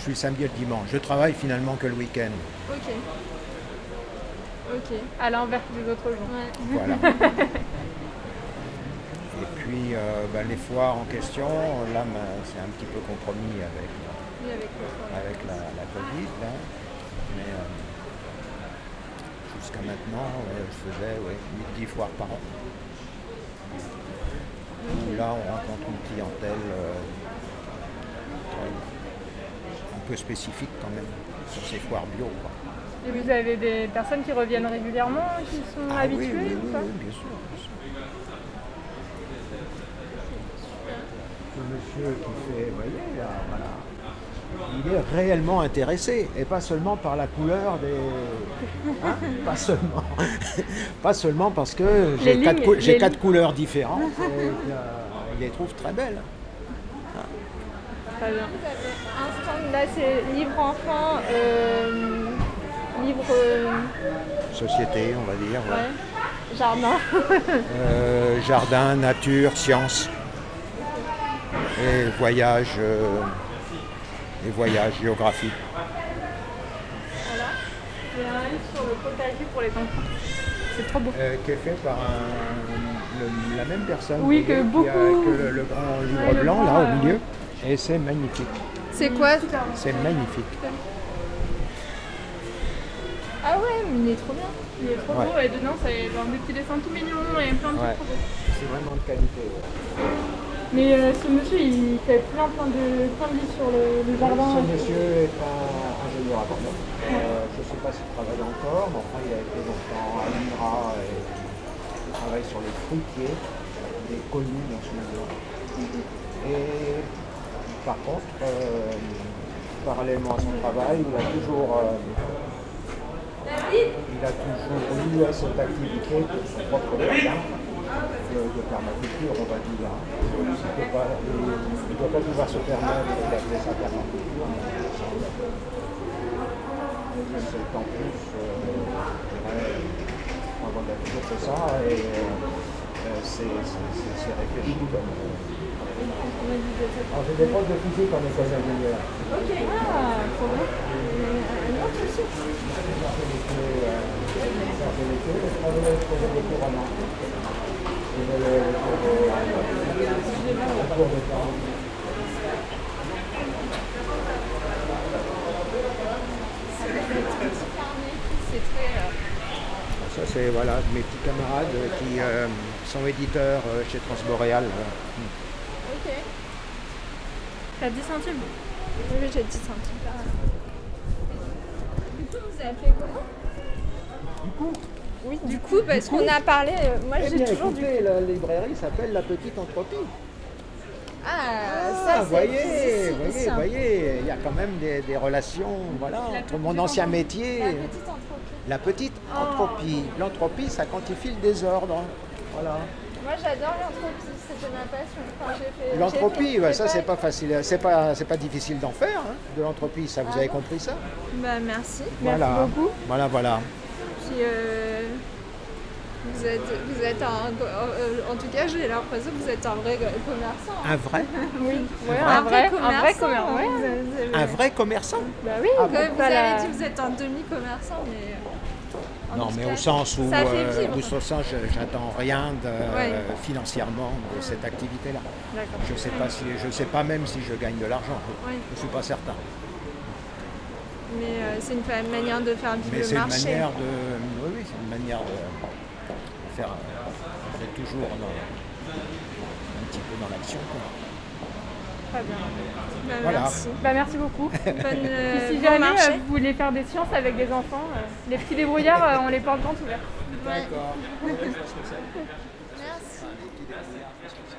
S9: suis le samedi et le dimanche. Je travaille finalement que le week-end.
S10: Ok. Ok.
S4: À l'inverse des autres jours.
S9: Voilà. *laughs* Et puis euh, ben, les foires en question, là c'est un petit peu compromis avec,
S10: Oui, avec
S9: la, la Covid. Là. Mais euh, jusqu'à maintenant, ouais, je faisais ouais, 10 foires par an. Où là, on rencontre une clientèle euh, un peu spécifique quand même sur ces foires bio. quoi.
S4: Et vous avez des personnes qui reviennent régulièrement, qui sont
S9: Ah
S4: habituées
S9: oui,
S4: ou pas
S9: oui, bien sûr. bien sûr. Le monsieur qui fait, vous voyez, là, voilà. Il est réellement intéressé, et pas seulement par la couleur des. hein, pas seulement. *laughs* pas seulement parce que j'ai quatre, cou- couleurs différentes *laughs* et euh, il les trouve très belles.
S4: Très bien.
S10: Un stand là, c'est livre enfant, euh, livre euh,
S9: Société, on va dire. ouais.
S10: ouais, jardin. *laughs*
S9: Euh, jardin, nature, sciences. Et voyage, et voyage, géographie.
S4: Voilà. J'ai un livre sur le potager pour les enfants. C'est trop beau.
S9: euh, qui est fait par un- le- la même personne.
S4: Oui, que
S9: a-
S4: beaucoup-
S9: que le, le grand livre
S4: Ouais,
S9: blanc, là,
S4: euh,
S9: au milieu. Et c'est magnifique.
S6: C'est quoi
S9: C'est magnifique.
S6: Ah ouais, mais il est trop bien.
S4: Il est trop
S9: Ouais.
S4: beau et dedans, c'est genre des petits dessins tout mignons et plein de
S9: Ouais.
S4: trucs trop beaux.
S9: C'est vraiment de qualité. ouais.
S4: Mais euh, ce monsieur, il fait plein, plein de, plein de livres sur le, le jardin.
S9: Ce monsieur est un Euh, je ne sais pas s'il travaille encore, mais enfin, il a été longtemps à l'INRA et il travaille sur les fruitiers, des collines en ce moment. Et par contre, euh, parallèlement à son travail, il a toujours, euh, il a toujours eu cette activité de son propre jardin. De, de permaculture, on va dire. Il ne doit pas pouvoir se permettre d'appeler ça permaculture, en plus, euh, je d'être c'est ça, et euh, c'est c'est- c'est- c'est réfléchi comme. Alors, j'ai des profs de physique en école d'ingénieur.
S4: Ok, ah, trop bien. Un autre monsieur.
S9: J'ai euh, des cours en anglais. Je faisais le- le cours de- le cours de temps.
S6: C'est très. euh,
S9: Ça, c'est voilà, mes petits camarades qui euh, sont éditeurs euh, chez Transboréal. euh.
S6: Ok.
S4: T'as 10 centimes?
S6: Oui, j'ai 10 centimes. Du coup, vous appelez comment?
S9: Du coup,
S6: Oui, du coup, parce qu'on a parlé. euh, moi,
S9: eh
S6: j'ai toujours du.
S9: écoutez, la librairie s'appelle La Petite Entropie.
S6: Ah,
S9: Ah,
S6: ça, c'est.
S9: voyez, voyez, voyez, il y a quand même des, des relations voilà, entre mon ancien métier.
S6: La petite entreprise.
S9: La petite entropie. L'entropie, ça quantifie le désordre. Voilà.
S6: Moi, j'adore l'entropie, c'était ma passion. Enfin, j'ai fait- j'ai
S9: L'entropie, ça c'est pas facile, c'est pas, c'est pas difficile d'en faire, hein, de l'entropie, ça vous
S6: Ah
S9: avez
S6: bon
S9: compris ça
S6: Bah, merci.
S9: Voilà. Voilà, voilà.
S6: Puis, euh, vous êtes, vous êtes un, euh, en tout cas, j'ai l'impression que vous êtes un vrai commerçant.
S9: Un vrai *laughs*
S4: Oui, ouais,
S9: Un
S4: un vrai,
S6: commerçant,
S4: un vrai commerçant. Ouais.
S6: vous avez- vous
S9: Un vrai commerçant
S4: Bah oui,
S9: Ah bon
S6: vous avez
S4: la-
S6: dit, vous êtes un demi-commerçant, mais. euh, en
S9: Non, mais
S6: cas,
S9: au sens où, euh, où au sens, je- j'attends rien de,
S6: Ouais.
S9: financièrement de cette activité-là.
S4: D'accord.
S9: Je sais pas si, je sais pas même si je gagne de l'argent.
S6: Oui.
S9: Je suis pas certain.
S6: Mais euh, c'est une manière de faire vivre
S9: Mais
S6: le
S9: c'est une
S6: marché.
S9: manière de, oui, oui, c'est une manière de faire, euh, d'être toujours dans, un petit peu dans l'action.
S4: Très bien.
S6: Bah,
S9: Voilà.
S6: Merci.
S4: Bah merci beaucoup. *laughs*
S6: Bonne, euh,
S4: si
S6: bon
S4: jamais euh, vous voulez faire des sciences avec des enfants, euh, les petits débrouillards, euh, on les porte grand ouverts.
S9: D'accord.
S6: Merci.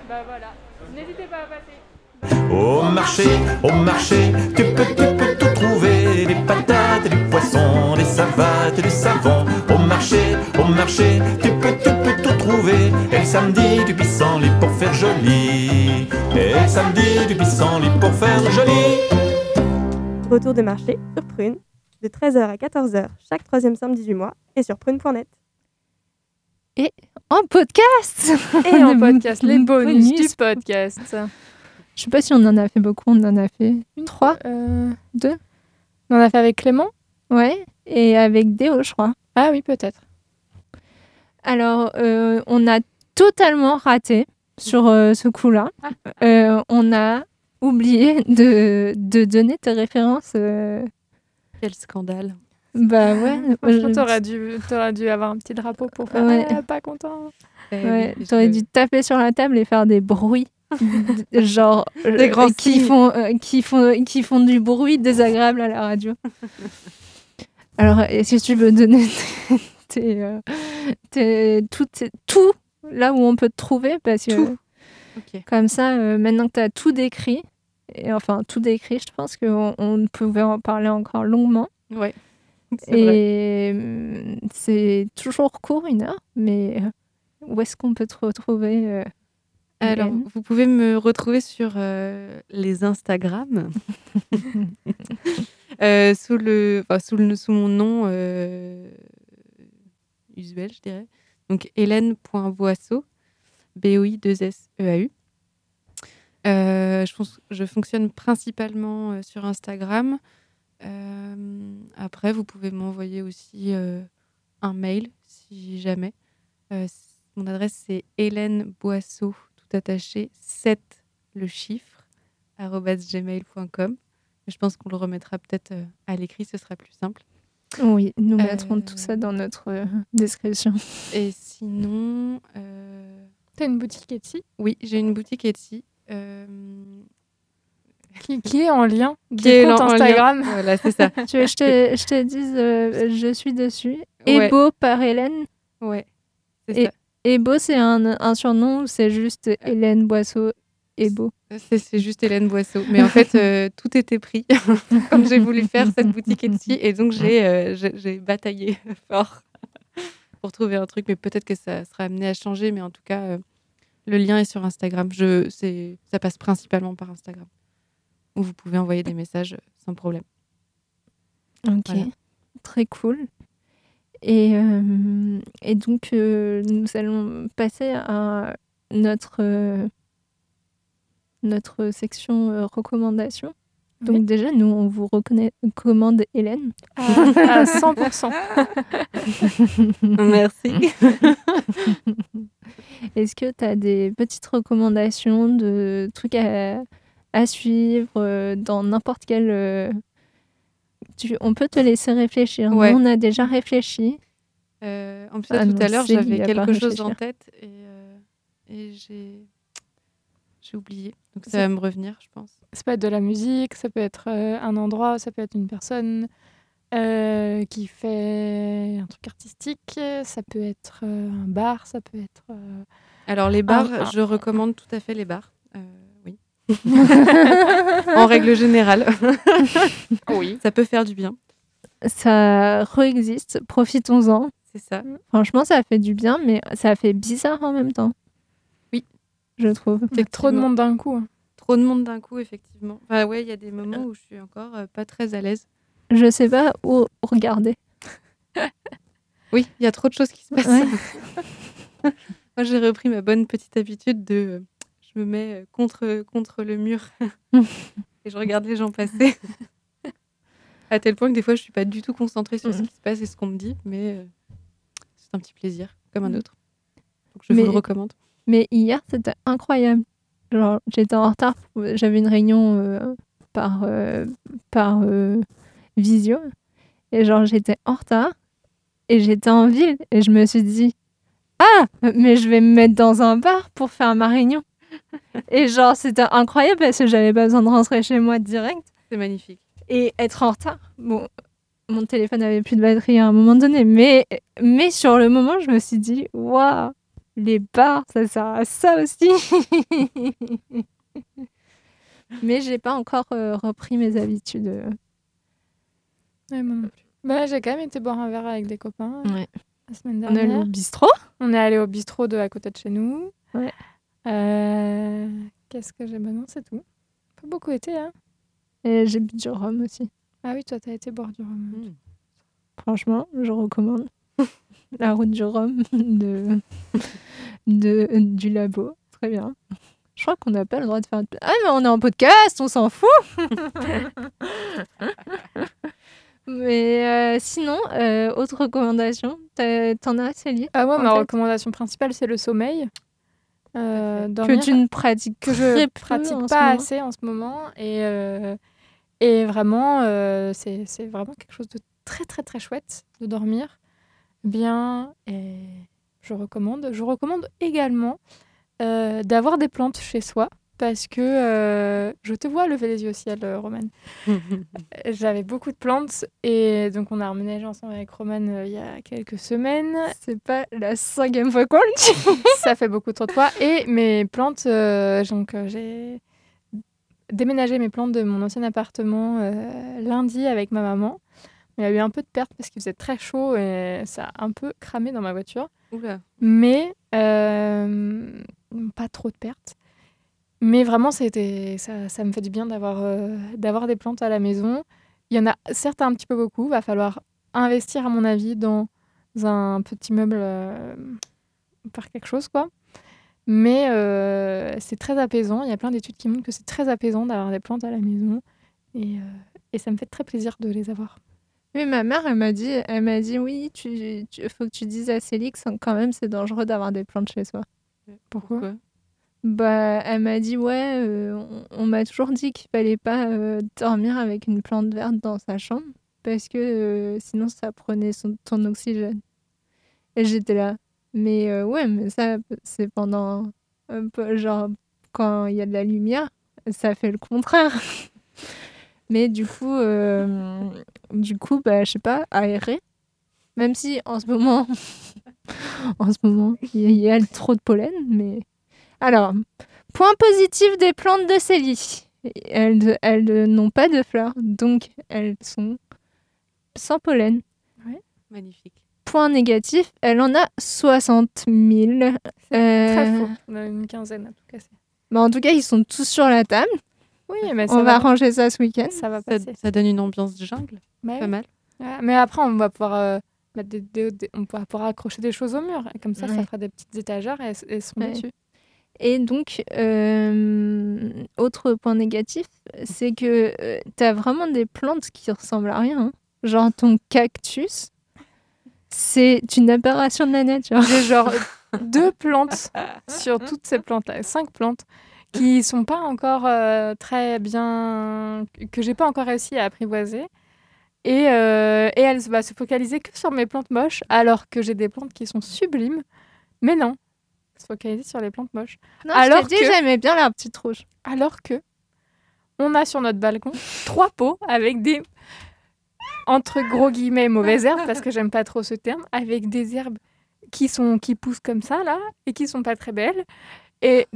S4: Bah voilà. N'hésitez pas à passer.
S5: Au marché, au marché, tu peux, tu peux tout trouver Des patates, des poissons, des savates, du savon. Au marché, au marché, tu peux, tu peux tout trouver. Et le samedi, du pissenlit pour faire joli. Et le samedi, du pissenlit pour faire joli.
S11: Retour de marché sur Prune, de 13h à 14h chaque troisième samedi du mois et sur prune.net.
S6: Et en podcast!
S4: Et en *laughs* podcast, les bonus du podcast.
S6: Je sais pas si on en a fait beaucoup, on en a fait trois,
S4: Euh,
S6: deux,
S4: on en a fait avec Clément?
S6: Ouais, et avec Déo, je crois.
S4: Ah oui, peut-être.
S6: Alors, euh, on a totalement raté sur euh, ce coup-là. Euh, on a oublié de, de donner tes références. euh,
S7: Quel scandale.
S6: Bah ouais.
S4: Franchement,
S6: je-
S4: t'aurais dû, t'aurais dû avoir un petit drapeau pour faire
S6: Ouais.
S4: Ah, pas content.
S7: Eh
S6: Ouais,
S7: oui,
S6: t'aurais dû taper sur la table et faire des bruits. *laughs* genre
S7: Des
S6: euh,
S7: grands
S6: qui font euh, qui font qui font du bruit désagréable à la radio. *laughs* Alors est-ce que tu veux donner tes, *laughs* tes, euh, tes- tout, tout là où on peut te trouver? Parce que
S7: Tout.
S6: Comme ça euh, maintenant que tu as tout décrit et enfin tout décrit, je pense qu'on on pouvait en parler encore longuement.
S7: Ouais.
S6: Et hum, c'est toujours court, une heure, mais euh, où est-ce qu'on peut te retrouver euh,
S7: Alors,
S6: Hélène
S7: vous pouvez me retrouver sur euh, les Instagram. *laughs* Euh, sous, le, enfin, sous, le, sous mon nom euh, usuel, je dirais. Donc, hélène.boisseau, B-O-I-2-S-E-A-U. Euh, je, je fonctionne principalement sur Instagram. Après, vous pouvez m'envoyer aussi un mail si jamais. Mon adresse c'est Hélène Boisseau, tout attaché, 7 le chiffre, gmail.com. Je pense qu'on le remettra peut-être euh, à l'écrit, ce sera plus simple.
S6: Oui, nous
S7: Euh,
S6: mettrons tout ça dans notre euh, description. *laughs*
S7: Et sinon. euh,
S4: T'as une boutique Etsy?
S7: Oui, j'ai une boutique Etsy. euh,
S4: qui, qui est en lien
S7: Qui est
S4: comptes
S7: en lien.
S4: Instagram.
S7: Voilà, c'est ça. *laughs*
S6: tu veux que je te, je te dise, euh, je suis dessus.
S7: Ouais.
S6: Ebo par Hélène.
S7: Ouais, c'est
S6: Et
S7: ça.
S6: Ebo, c'est un, un surnom ou c'est juste Hélène Boisseau Ebo?
S7: C'est juste Hélène Boisseau. Mais en fait, euh, *laughs* tout était pris *laughs* quand j'ai voulu faire cette boutique *laughs* Etsy. Et donc, j'ai euh, bataillé fort pour trouver un truc. Mais peut-être que ça sera amené à changer. Mais en tout cas, euh, le lien est sur Instagram. Je, ça passe principalement par Instagram. Où vous pouvez envoyer des messages sans problème.
S6: Ok,
S7: Voilà.
S6: très cool. Et, euh, et donc, euh, nous allons passer à notre, euh, notre section euh, recommandations. Donc
S4: Oui.
S6: déjà, nous, on vous recommande Hélène.
S4: À, à 100%. *laughs*
S7: Merci. *laughs*
S6: Est-ce que tu as des petites recommandations de trucs à, à suivre euh, dans n'importe quel... tu- on peut te laisser réfléchir. Nous, on a déjà réfléchi.
S7: Euh, en plus,
S6: Ah
S7: tout
S6: non,
S7: à l'heure, j'avais quelque chose en tête et, euh, et j'ai j'ai oublié. Donc ça va me revenir, je pense.
S4: Ça peut être de la musique, ça peut être euh, un endroit, ça peut être une personne euh, qui fait un truc artistique, ça peut être euh, un bar, ça peut être. euh,
S7: Alors les bars, je recommande tout à fait les bars. Euh, en règle générale.
S4: Oui.
S7: Ça peut faire du bien.
S6: Ça réexiste, profitons-en.
S7: C'est ça.
S6: Franchement, ça fait du bien, mais ça fait bizarre en même temps.
S7: Oui.
S6: Je trouve.
S4: Il y a trop de monde d'un coup. hein.
S7: Trop de monde d'un coup, effectivement. Enfin, ouais, il y a des moments où je suis encore euh, pas très à l'aise.
S6: Je sais pas où regarder. *laughs*
S7: Oui, il y a trop de choses qui se passent.
S6: Ouais. *laughs*
S7: Moi, j'ai repris ma bonne petite habitude de. Euh, je me mets euh, contre, contre le mur *laughs* et je regarde les gens passer. *laughs* à tel point que des fois, je suis pas du tout concentrée sur ce
S6: Mhm.
S7: qui se passe et ce qu'on me dit, mais euh, c'est un petit plaisir, comme un
S6: Mhm.
S7: autre. Donc, je
S6: Mais-
S7: vous le recommande.
S6: Mais hier, c'était incroyable. Genre, j'étais en retard. J'avais une réunion euh, par, euh, par euh, visio. Et genre, j'étais en retard. Et j'étais en ville. Et je me suis dit, ah, mais je vais me mettre dans un bar pour faire ma réunion. Et genre, c'était incroyable parce que j'avais pas besoin de rentrer chez moi direct.
S7: C'est magnifique.
S6: Et être en retard. Bon, mon téléphone avait plus de batterie à un moment donné. Mais, mais sur le moment, je me suis dit, waouh, les bars, ça sert à ça aussi. *laughs* mais j'ai pas encore euh, repris mes habitudes. euh.
S4: Ouais, moi non plus. Bah, j'ai quand même été boire un verre avec des copains euh,
S6: Ouais.
S4: la semaine
S6: On est allé
S4: dernière.
S6: au bistrot?
S4: On est allé au bistrot de à côté de chez nous.
S6: Ouais.
S4: Euh, Qu'est-ce que j'ai? Bah non, c'est tout. Pas beaucoup été, hein.
S6: Et j'ai bu du rhum aussi.
S4: Ah oui, toi, t'as été boire du rhum.
S6: Franchement, je recommande. *laughs* La route du rhum de, de, du labo. Très bien. Je crois qu'on n'a pas le droit de faire. Ah, mais on est en podcast, on s'en fout! *laughs* mais euh, sinon, euh, autre recommandation, t'en as, Célie?
S4: Ah, moi, ma
S6: tête?
S4: recommandation principale, c'est le sommeil. Euh,
S6: Que tu ne pratiques
S4: que je
S6: très peu
S4: pratique pas assez en ce moment. Et, euh, et vraiment, euh, c'est c'est vraiment quelque chose de très, très, très chouette de dormir bien. Et je recommande. Je recommande également euh, d'avoir des plantes chez soi. Parce que euh, je te vois lever les yeux au ciel, euh, Romane. *laughs* J'avais beaucoup de plantes et donc on a emménagé ensemble avec Romane euh, il y a quelques semaines.
S6: C'est pas la cinquième fois qu'on le dit. *laughs*
S4: Ça fait beaucoup trop de fois. Et mes plantes, euh, donc j'ai déménagé mes plantes de mon ancien appartement lundi avec ma maman. Il y a eu un peu de perte parce qu'il faisait très chaud et ça a un peu cramé dans ma voiture.
S7: Oula.
S4: Mais pas trop de pertes. Mais vraiment, c'était, ça, ça me fait du bien d'avoir, euh, d'avoir des plantes à la maison. Il y en a certes un petit peu beaucoup. Va falloir investir, à mon avis, dans un petit meuble, euh, faire quelque chose, quoi. Mais euh, c'est très apaisant. Il y a plein d'études qui montrent que c'est très apaisant d'avoir des plantes à la maison. Et, euh, et ça me fait très plaisir de les avoir.
S6: Oui, ma mère, elle m'a dit, elle m'a dit oui, tu, tu- faut que tu dises à Célix, quand même, c'est dangereux d'avoir des plantes chez soi.
S4: Pourquoi?
S6: Bah, elle m'a dit ouais, euh, on, m'a toujours dit qu'il fallait pas euh, dormir avec une plante verte dans sa chambre parce que euh, sinon ça prenait son, ton oxygène. Et j'étais là, mais ouais, mais ça c'est pendant genre quand il y a de la lumière, ça fait le contraire. *laughs* mais du coup, du coup, bah je sais pas, aérer. Même si en ce moment, *laughs* en ce moment, il y, y a trop de pollen, mais alors, point positif des plantes de Célie. Elles, elles n'ont pas de fleurs, donc elles sont sans pollen.
S7: Magnifique.
S6: Point négatif, elle en a 60 000.
S4: Très
S6: Euh,
S4: faux. On a une quinzaine à tout casser.
S6: mais en tout cas, ils sont tous sur la table.
S4: Oui, mais ça
S6: On va
S4: va.
S6: ranger ça ce week-end.
S4: Ça va passer.
S7: ça donne une ambiance de jungle.
S4: Ouais.
S7: Pas mal.
S4: Ouais, mais après, on va pouvoir euh, mettre des, des- des- on pourra pouvoir accrocher des choses au mur. Et comme ça, ça
S6: Ouais.
S4: fera des petites étagères et elles, elles seront
S6: Ouais.
S4: dessus.
S6: Et donc, euh, autre point négatif, c'est que tu as vraiment des plantes qui ressemblent à rien. hein. Genre ton cactus, c'est une aberration de la nature. *laughs*
S4: J'ai genre *laughs* deux plantes sur toutes ces plantes-là, cinq plantes qui sont pas encore euh, très bien, que j'ai pas encore réussi à apprivoiser. Et, euh, et elle va se focaliser que sur mes plantes moches, alors que j'ai des plantes qui sont sublimes. Mais non, se focaliser sur les plantes moches.
S6: Non,
S4: alors
S6: je dit,
S4: que-
S6: j'aimais bien la petite rouge.
S4: Alors que on a sur notre balcon *laughs* trois pots avec des entre gros guillemets mauvaises herbes parce que j'aime pas trop ce terme avec des herbes qui sont qui poussent comme ça là et qui sont pas très belles et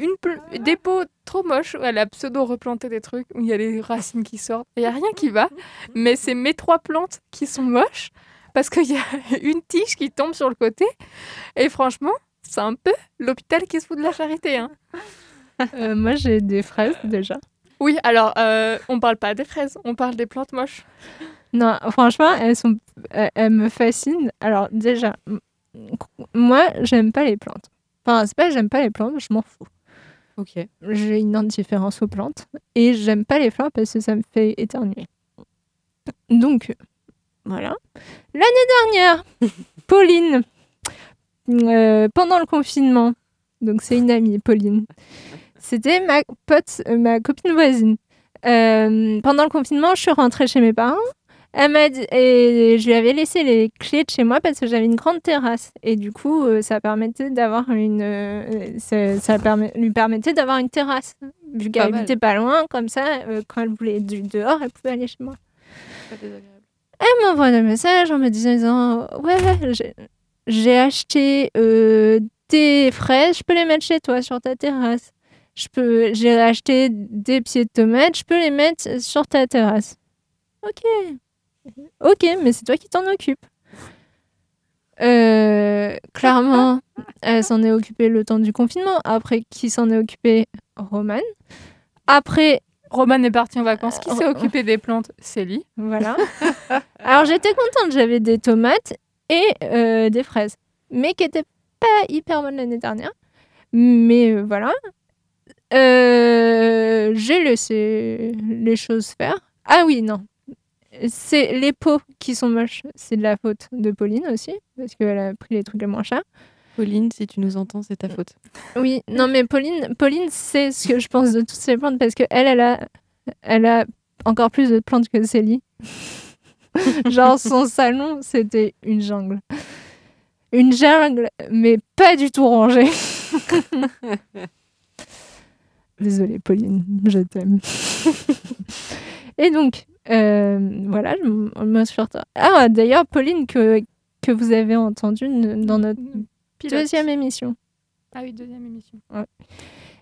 S4: une des pots trop moches où elle a pseudo replanté des trucs où il y a les racines qui sortent il y a rien qui va mais c'est mes trois plantes qui sont moches parce qu'il y a *laughs* une tige qui tombe sur le côté et franchement c'est un peu l'hôpital qui se fout de la charité hein. *laughs*
S6: Euh, moi, j'ai des fraises déjà.
S4: Oui, alors euh, on parle pas des fraises, on parle des plantes moches.
S6: Non, franchement, elles, sont, elles, me fascinent. Alors, déjà, moi, j'aime pas les plantes. Enfin, c'est pas que j'aime pas les plantes, je m'en fous.
S7: Ok.
S6: J'ai une indifférence aux plantes. Et j'aime pas les fleurs parce que ça me fait éternuer. Donc, voilà. L'année dernière, *laughs* Pauline, euh, pendant le confinement, donc c'est une amie, Pauline, c'était ma pote, euh, ma copine voisine. Euh, pendant le confinement, je suis rentrée chez mes parents. Elle m'a dit, et je lui avais laissé les clés de chez moi parce que j'avais une grande terrasse. Et du coup, ça permettait d'avoir une, ça, ça permet- lui permettait d'avoir une terrasse. Vu qu'elle habitait pas loin, comme ça, quand elle voulait du dehors, elle pouvait aller chez moi. Elle m'envoie un message en me disant Ouais, j'ai- acheté euh, des fraises, je peux les mettre chez toi sur ta terrasse. Je peux, j'ai acheté des pieds de tomates, je peux les mettre sur ta terrasse. Ok. Ok, mais c'est toi qui t'en occupes. Euh, clairement, *laughs* elle s'en est occupée le temps du confinement. Après, qui s'en est occupé? Roman. Après,
S4: Roman est parti en vacances. Qui
S6: Euh,
S4: s'est
S6: oh.
S4: occupé des plantes? Célie.
S6: Voilà. *laughs* Alors j'étais contente, j'avais des tomates et euh, des fraises, mais qui n'étaient pas hyper bonnes l'année dernière. Mais euh, voilà. Euh, J'ai laissé les choses faire. Ah oui, non. C'est les pots qui sont moches. C'est de la faute de Pauline aussi, parce qu'elle a pris les trucs les moins chers.
S7: Pauline, si tu nous entends, c'est ta faute.
S6: Oui, non, mais Pauline, Pauline sait ce que je pense de toutes ces plantes parce qu'elle, elle a, elle a encore plus de plantes que Célie. *laughs* Genre, son salon, c'était une jungle. Une jungle, mais pas du tout rangée. *laughs* Désolée, Pauline, je t'aime. *laughs* Et donc, euh, voilà, je m- me suis retrouvée- Ah, d'ailleurs, Pauline, que, que vous avez entendue dans notre
S4: Pilote.
S6: deuxième émission.
S4: Ah oui, deuxième émission.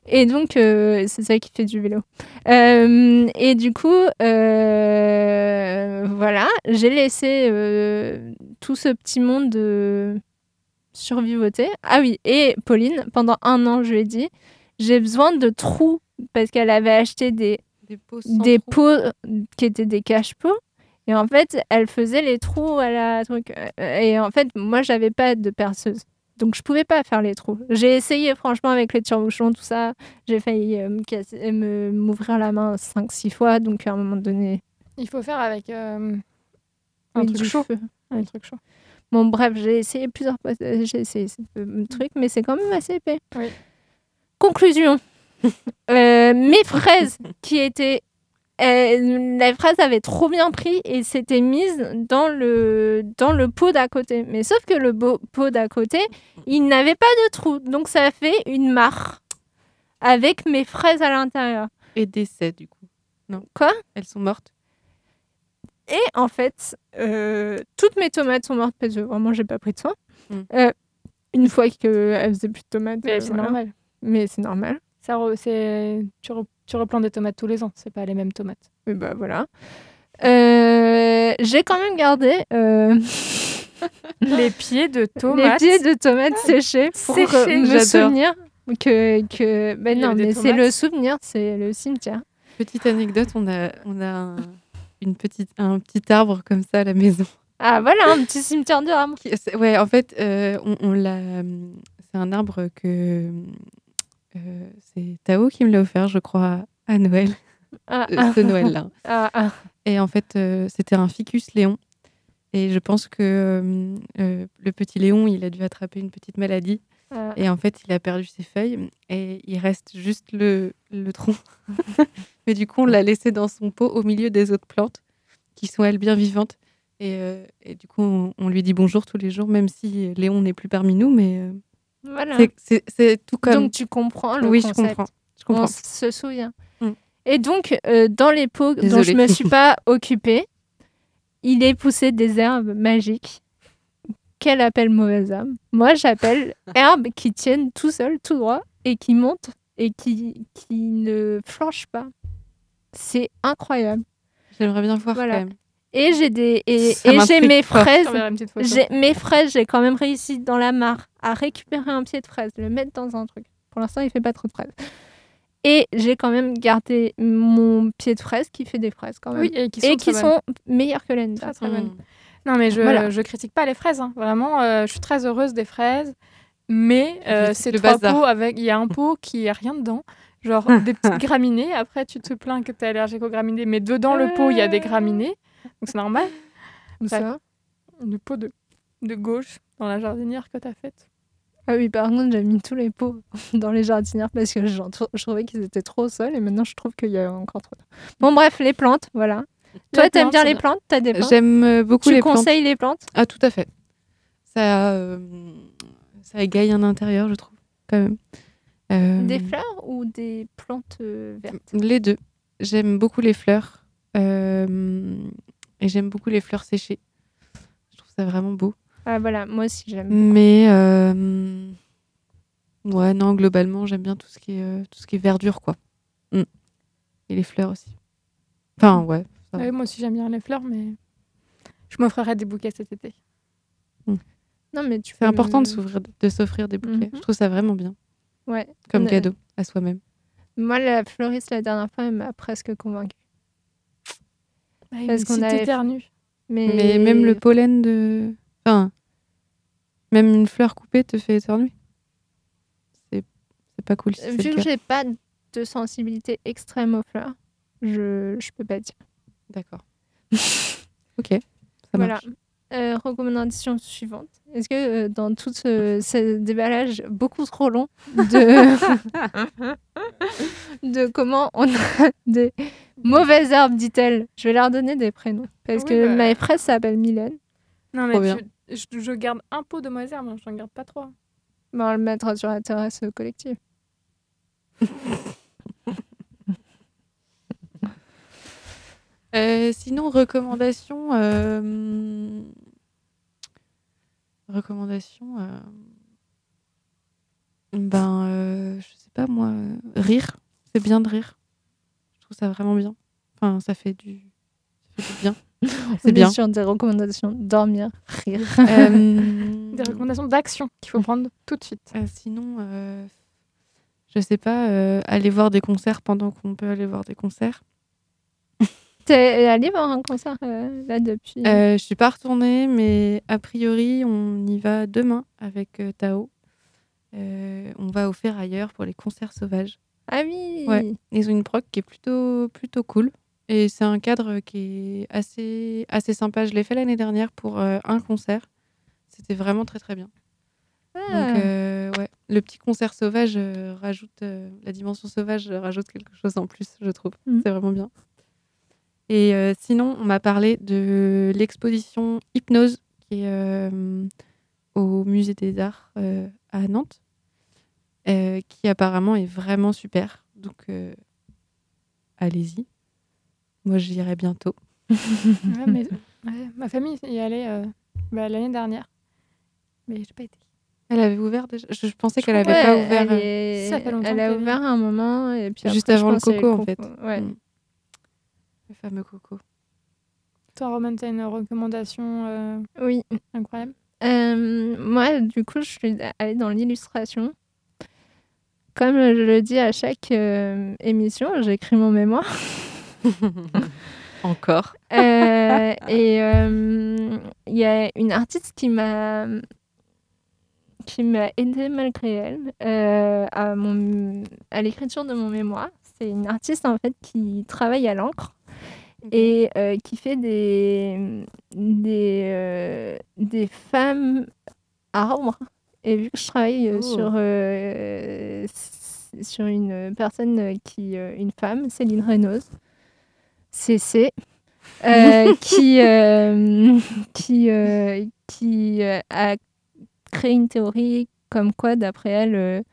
S6: Et donc, euh, c'est ça qui fait du vélo. Euh, et du coup, euh, voilà, j'ai laissé tout ce petit monde de survivoter. Ah oui, et Pauline, pendant un an, je lui ai dit, j'ai besoin de trous parce qu'elle avait acheté des,
S7: Des pots
S6: des qui étaient des cache-pots. Et en fait, elle faisait les trous à la truc. Et en fait, moi, j'avais pas de perceuse. Donc, je pouvais pas faire les trous. J'ai essayé, franchement, avec les tire-bouchons, tout ça. J'ai failli euh, me casser- me- m'ouvrir la main 5-6 fois. Donc, à un moment donné.
S4: Il faut faire avec euh, Un
S6: Oui,
S4: truc chaud. Un truc chaud.
S6: Bon, bref, j'ai essayé plusieurs fois. euh, J'ai essayé ce euh, truc, mais c'est quand même assez épais.
S4: Oui.
S6: Conclusion. *laughs* Euh, mes fraises qui étaient. Euh, la fraise avait trop bien pris et s'était mise dans le, dans le pot d'à côté. Mais sauf que le beau- pot d'à côté, il n'avait pas de trou. Donc ça fait une mare avec mes fraises à l'intérieur.
S7: Et décès, du coup. Non.
S6: Quoi?
S7: Elles sont mortes.
S6: Et en fait, euh, toutes mes tomates sont mortes parce que vraiment, j'ai pas pris de soin.
S7: Mm.
S6: Euh, une fois qu'elles faisaient plus de tomates.
S4: Mais
S6: euh,
S4: c'est
S6: voilà.
S4: normal.
S6: Mais c'est normal.
S4: Ça re- c'est- tu, re- tu replantes des tomates tous les ans, c'est pas les mêmes tomates.
S6: Mais bah voilà. Euh, j'ai quand même gardé euh, *laughs*
S4: Les pieds de
S6: les
S4: tomates.
S6: pieds de tomates séchés pour
S4: Séchés,
S6: euh, me
S7: j'adore.
S6: souvenir que. que... Ben non, mais c'est le souvenir, c'est le cimetière.
S7: Petite anecdote, on a, on a un, une petite, un petit arbre comme ça à la maison.
S6: Ah voilà, un petit cimetière
S7: c'est- Ouais, en fait, euh, on, on l'a. C'est un arbre que euh, c'est Tao qui me l'a offert, je crois, à Noël, *laughs*
S6: Ah,
S7: euh,
S6: ah.
S7: ce Noël-là. *laughs*
S6: Ah, ah.
S7: Et en fait, euh, c'était un ficus Léon. Et je pense que euh, le petit Léon, il a dû attraper une petite maladie.
S6: Ah.
S7: Et en fait, il a perdu ses feuilles. Et il reste juste le, le tronc. *laughs* Mais du coup, on l'a laissé dans son pot au milieu des autres plantes, qui sont, elles, bien vivantes. Et, euh, et du coup, on, on lui dit bonjour tous les jours, même si Léon n'est plus parmi nous. Mais euh,
S6: Voilà.
S7: c'est- tout comme.
S6: Donc tu comprends le
S7: oui,
S6: concept.
S7: je comprends. Je comprends.
S6: On se souvient.
S7: Mm.
S6: Et donc, euh, dans les pots dont je
S7: Désolée.
S6: me suis *laughs* pas occupée, il est poussé des herbes magiques qu'elle appelle mauvaise herbe. Moi, j'appelle *laughs* herbes qui tiennent tout seul, tout droit, et qui montent et qui, qui ne flanchent pas. C'est incroyable.
S7: J'aimerais bien voir
S6: Voilà.
S7: quand même.
S6: Et j'ai des et, j'ai mes fraises. J'ai mes fraises, j'ai quand même réussi dans la mare à récupérer un pied de fraise, le mettre dans un truc. Pour l'instant, il fait pas trop de fraises. Et j'ai quand même gardé mon pied de fraise qui fait des fraises quand même.
S4: Oui, et qui sont,
S6: et
S4: très
S6: qui
S4: bonnes.
S6: sont meilleures que l'année dernière.
S4: Non, mais je,
S6: Voilà.
S4: je critique pas les fraises. hein. Vraiment, euh, je suis très heureuse des fraises. Mais euh, c'est trois
S7: bazar.
S4: pots avec. Il y a un pot qui a rien dedans. Genre *laughs* des petites graminées. Après, tu te plains que tu es allergique aux graminées. Mais dedans le pot, il y a des graminées. Donc c'est normal.
S6: Où ça
S4: Le pot de, de gauche dans la jardinière que tu as faite.
S6: Ah oui, par contre, j'ai mis tous les pots *laughs* dans les jardinières parce que je trouvais qu'ils étaient trop seuls et maintenant je trouve qu'il y a encore trop. Bon, bref, les plantes, voilà. Toi,
S4: Les
S6: t'aimes
S4: plantes,
S6: bien les plantes? T'as des plantes?
S7: J'aime euh, beaucoup
S6: Tu
S7: les plantes.
S6: conseilles les plantes?
S7: Ah, tout à fait. Ça, euh, ça égaye un intérieur, je trouve, quand même. Euh,
S6: Des fleurs ou des plantes euh, vertes?
S7: Les deux. J'aime beaucoup les fleurs. euh, et j'aime beaucoup les fleurs séchées. Je trouve ça vraiment beau.
S6: Ah voilà, moi aussi j'aime.
S7: Mais euh, ouais, non, globalement, j'aime bien tout ce qui est, euh, tout ce qui est verdure, quoi. Mm. Et les fleurs aussi. Enfin, ouais.
S4: moi aussi, j'aime bien les fleurs, mais je m'offrirai des bouquets cet été.
S6: Non, mais tu
S7: C'est important de s'ouvrir- de s'offrir des bouquets.
S6: Mhm.
S7: Je trouve ça vraiment bien.
S6: Ouais.
S7: Comme cadeau à soi-même.
S6: Moi, la fleuriste, la dernière fois, elle m'a presque convaincue. Parce qu'on
S4: si
S6: avait-
S4: t'éternues.
S6: Mais...
S7: Mais même le pollen de. Enfin, même une fleur coupée te fait éternuer. C'est c'est pas cool si c'est
S6: Vu que j'ai pas de sensibilité extrême aux fleurs, je, je peux pas dire.
S7: D'accord. *laughs* ok, ça
S6: voilà.
S7: marche.
S6: Euh, recommandation suivante. Est-ce que euh, dans tout ce, ce déballage beaucoup trop long de, *laughs* de comment on a des mauvaises herbes, dit-elle, je vais leur donner des prénoms. Parce
S4: Oui,
S6: que
S4: bah.
S6: ma maîtresse s'appelle Mylène.
S4: Non, mais tu- je, je garde un pot de mauvaises herbes, hein, je n'en garde pas trois.
S6: Bon, on le mettra sur la terrasse collective. *laughs*
S7: Euh, sinon, recommandation. euh, Recommandation. euh, Ben, euh, je sais pas moi. Rire. C'est bien de rire. Je trouve ça vraiment bien. Enfin, ça fait du, ça fait du bien. *laughs* C'est
S6: est
S7: bien.
S6: sur des recommandations dormir, rire.
S7: Euh, *laughs*
S4: Des recommandations d'action qu'il faut prendre tout de suite.
S7: Sinon, je sais pas, aller voir des concerts pendant qu'on peut aller voir des concerts.
S6: T'es allé voir un concert euh, là depuis?
S7: Euh, je suis pas retournée, mais a priori, on y va demain avec euh, Tao. Euh, on va au ailleurs pour les concerts sauvages.
S6: Ah oui
S7: Ouais. Ils ont une proc qui est plutôt, plutôt cool. Et c'est un cadre qui est assez, assez sympa. Je l'ai fait l'année dernière pour un concert. C'était vraiment très très bien. Donc,
S6: Ah.
S7: ouais, le petit concert sauvage rajoute la dimension sauvage rajoute quelque chose en plus, je trouve.
S6: Mm.
S7: C'est vraiment bien. Et euh, sinon, on m'a parlé de l'exposition Hypnose qui est euh, au Musée des Arts euh, à Nantes, euh, qui apparemment est vraiment super. Donc, euh, allez-y. Moi, j'irai bientôt.
S4: Ouais, mais- *laughs* ouais, ma famille y allait euh, bah, l'année dernière. Mais j'ai pas été.
S7: Elle avait ouvert déjà? Je, je pensais qu'elle
S6: Ouais,
S7: avait pas ouvert.
S6: Elle, est-
S4: Ça fait longtemps
S6: elle a ouvert un moment et puis
S7: Juste
S6: après,
S7: avant le coco, en fait.
S6: Ouais.
S7: Mm. Le fameux coco.
S4: Toi, Roman, t'as une recommandation euh,
S6: Oui.
S4: incroyable?
S6: Euh, moi, du coup, je suis allée dans l'illustration. Comme je le dis à chaque euh, émission, j'écris mon mémoire. *laughs*
S7: Encore.
S6: Euh, et euh, il y a une artiste qui m'a qui m'a aidée malgré elle euh, à, mon, à l'écriture de mon mémoire. C'est une artiste en fait qui travaille à l'encre et euh, qui fait des, des, euh, des femmes arbres. Et vu que je travaille euh,
S7: Oh.
S6: sur, sur une personne qui, une femme, Céline Reynaud, *laughs* CC, qui, qui, qui a créé une théorie comme quoi, d'après elle,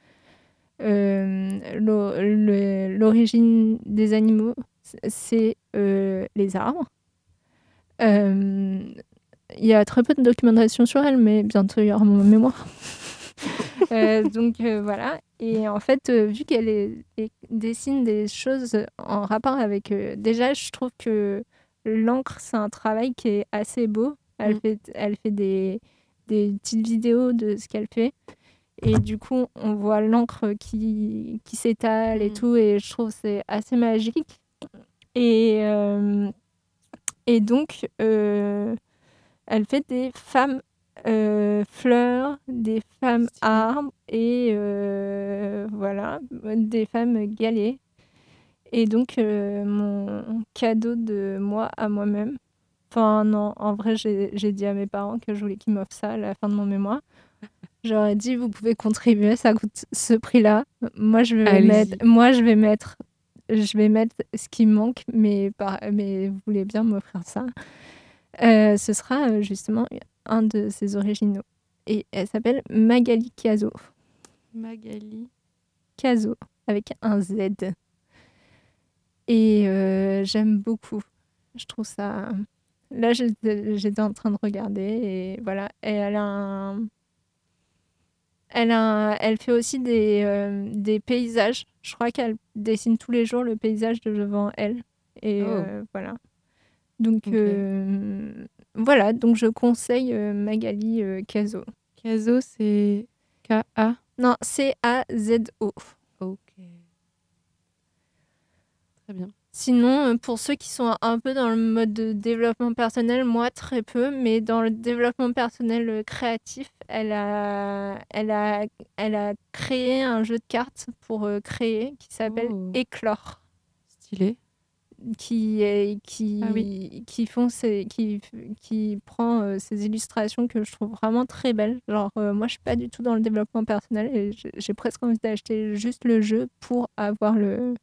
S6: l'o- le- l'origine des animaux, c'est euh, les arbres. Euh, Il y a très peu de documentation sur elle, mais bientôt il y aura mon mémoire. *laughs* Euh, donc voilà. Et en fait, vu qu'elle dessine des choses en rapport avec... déjà, je trouve que l'encre, c'est un travail qui est assez beau. Elle
S7: Mm.
S6: fait, elle fait des, des petites vidéos de ce qu'elle fait. Et du coup, on voit l'encre qui, qui s'étale et
S7: Mm.
S6: tout. Et je trouve que c'est assez magique. Et, euh, et donc, euh, elle fait des femmes euh, fleurs, des femmes arbres et euh, voilà, des femmes galets. Et donc, euh, mon cadeau de moi à moi-même. Enfin, non, en vrai, j'ai dit à mes parents que je voulais qu'ils m'offrent ça à la fin de mon mémoire. *laughs* J'aurais dit, vous pouvez contribuer, ça coûte ce prix-là. Moi, je vais
S7: Allez-y.
S6: mettre, moi, je vais mettre, je vais mettre ce qui me manque, mais, par, mais vous voulez bien m'offrir ça. Euh, ce sera euh, justement un de ses originaux. Et elle s'appelle Magali Caso.
S7: Magali.
S6: Caso, avec un Z. Et euh, j'aime beaucoup. Je trouve ça. Là, j'étais j'étais en train de regarder et voilà. Et elle a un. Elle, a un- elle fait aussi des, euh, des paysages. Je crois qu'elle dessine tous les jours le paysage de devant elle. Et
S7: Oh.
S6: euh, voilà. Donc euh, voilà, donc je conseille Magali Caso.
S7: Caso, c'est K-A.
S6: Non, C-A-Z-O.
S7: Ok. Très bien.
S6: Sinon, euh, pour ceux qui sont un peu dans le mode de développement personnel, moi très peu, mais dans le développement personnel euh, créatif, elle a, elle a, elle a créé un jeu de cartes pour euh, créer qui s'appelle
S7: Oh.
S6: Éclore.
S7: Stylé.
S6: Qui, est- qui,
S7: Ah oui.
S6: qui, font ces, qui, qui prend euh, ces illustrations que je trouve vraiment très belles. Genre, euh, moi, je suis pas du tout dans le développement personnel et j'ai- presque envie d'acheter juste le jeu pour avoir le,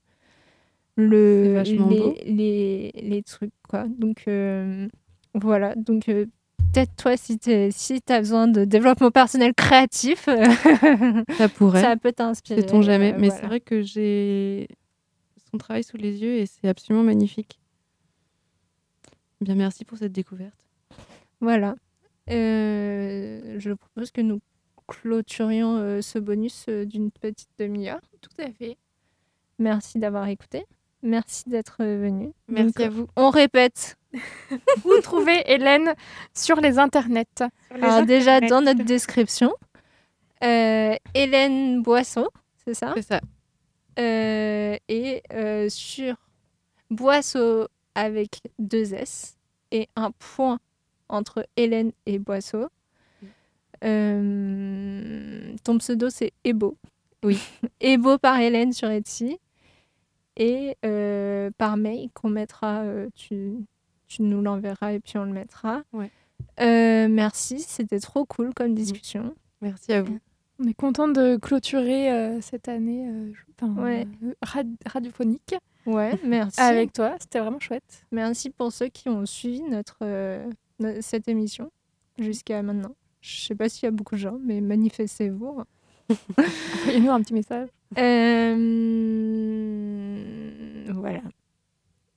S6: le, les, les, les trucs, quoi. Donc, euh, voilà. Donc, euh, peut-être toi, si tu si as besoin de développement personnel créatif, *laughs*
S7: Ça pourrait.
S6: ça peut t'inspirer.
S7: Sait-on jamais.
S6: euh,
S7: Mais
S6: voilà.
S7: c'est vrai que j'ai son travail sous les yeux et c'est absolument magnifique. Bien, merci pour cette découverte.
S6: Voilà. Euh, je propose que nous clôturions euh, ce bonus euh, d'une petite demi-heure.
S4: Tout à fait.
S6: Merci d'avoir écouté. Merci d'être venu.
S7: Merci
S6: Donc,
S7: à vous.
S6: On répète. *laughs*
S4: Vous trouvez Hélène sur les internets.
S6: Alors déjà dans notre description, euh, Hélène Boisseau, c'est ça?
S7: C'est ça.
S6: Euh, Et euh, sur Boisseau avec deux S et un point entre Hélène et Boisseau. Euh, ton pseudo c'est Ebo.
S7: Oui. *laughs*
S6: Ebo par Hélène sur Etsy.
S10: Et euh, par mail qu'on mettra. euh, tu, tu nous l'enverras et puis on le mettra.
S7: Ouais.
S10: Euh, merci, c'était trop cool comme discussion.
S7: Merci à vous.
S4: On est content de clôturer euh, cette année euh,
S10: Ouais.
S4: euh, rad- radiophonique
S10: Ouais, *laughs* merci.
S4: avec toi. C'était vraiment chouette.
S10: Merci pour ceux qui ont suivi notre, euh, no- cette émission jusqu'à maintenant. Je sais pas s'il y a beaucoup de gens, mais manifestez-vous. *laughs*
S4: Envoyez-nous un petit message.
S10: Voilà.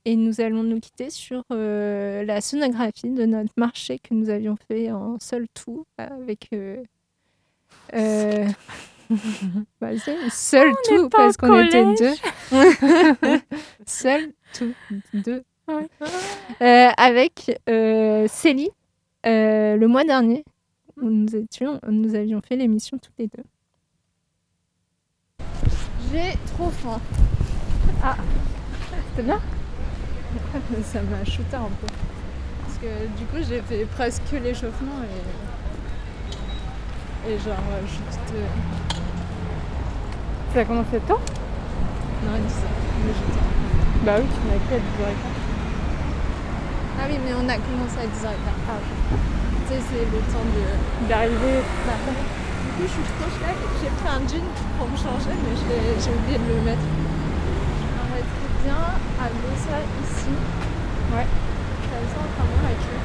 S10: Et nous allons nous quitter sur euh, la sonographie de notre marché que nous avions fait en seul tout avec. Euh, euh, *laughs* bah, seul
S4: On
S10: tout parce qu'on était deux. *laughs* seul tout deux. Euh, avec Célie le mois dernier. où Nous, étions, nous avions fait l'émission toutes les deux. J'ai trop faim. Ah, c'était bien Ça m'a shooté un peu. Parce que du coup, j'ai fait presque l'échauffement et. Et genre, euh, juste.
S4: Ça a commencé tôt
S10: Non, 10 mais j'étais-
S4: Bah oui, tu m'as écrit à 10h15.
S10: Ah oui, mais on a commencé à 10h15. Ah. Tu sais, c'est le temps de.
S4: D'arriver.
S10: Bah, du coup, je suis trop chère. J'ai pris un jean pour me changer, mais j'ai oublié de le mettre. Bien à mettre ça ici.
S4: Ouais.
S10: Comme ça, on fera moins la queue.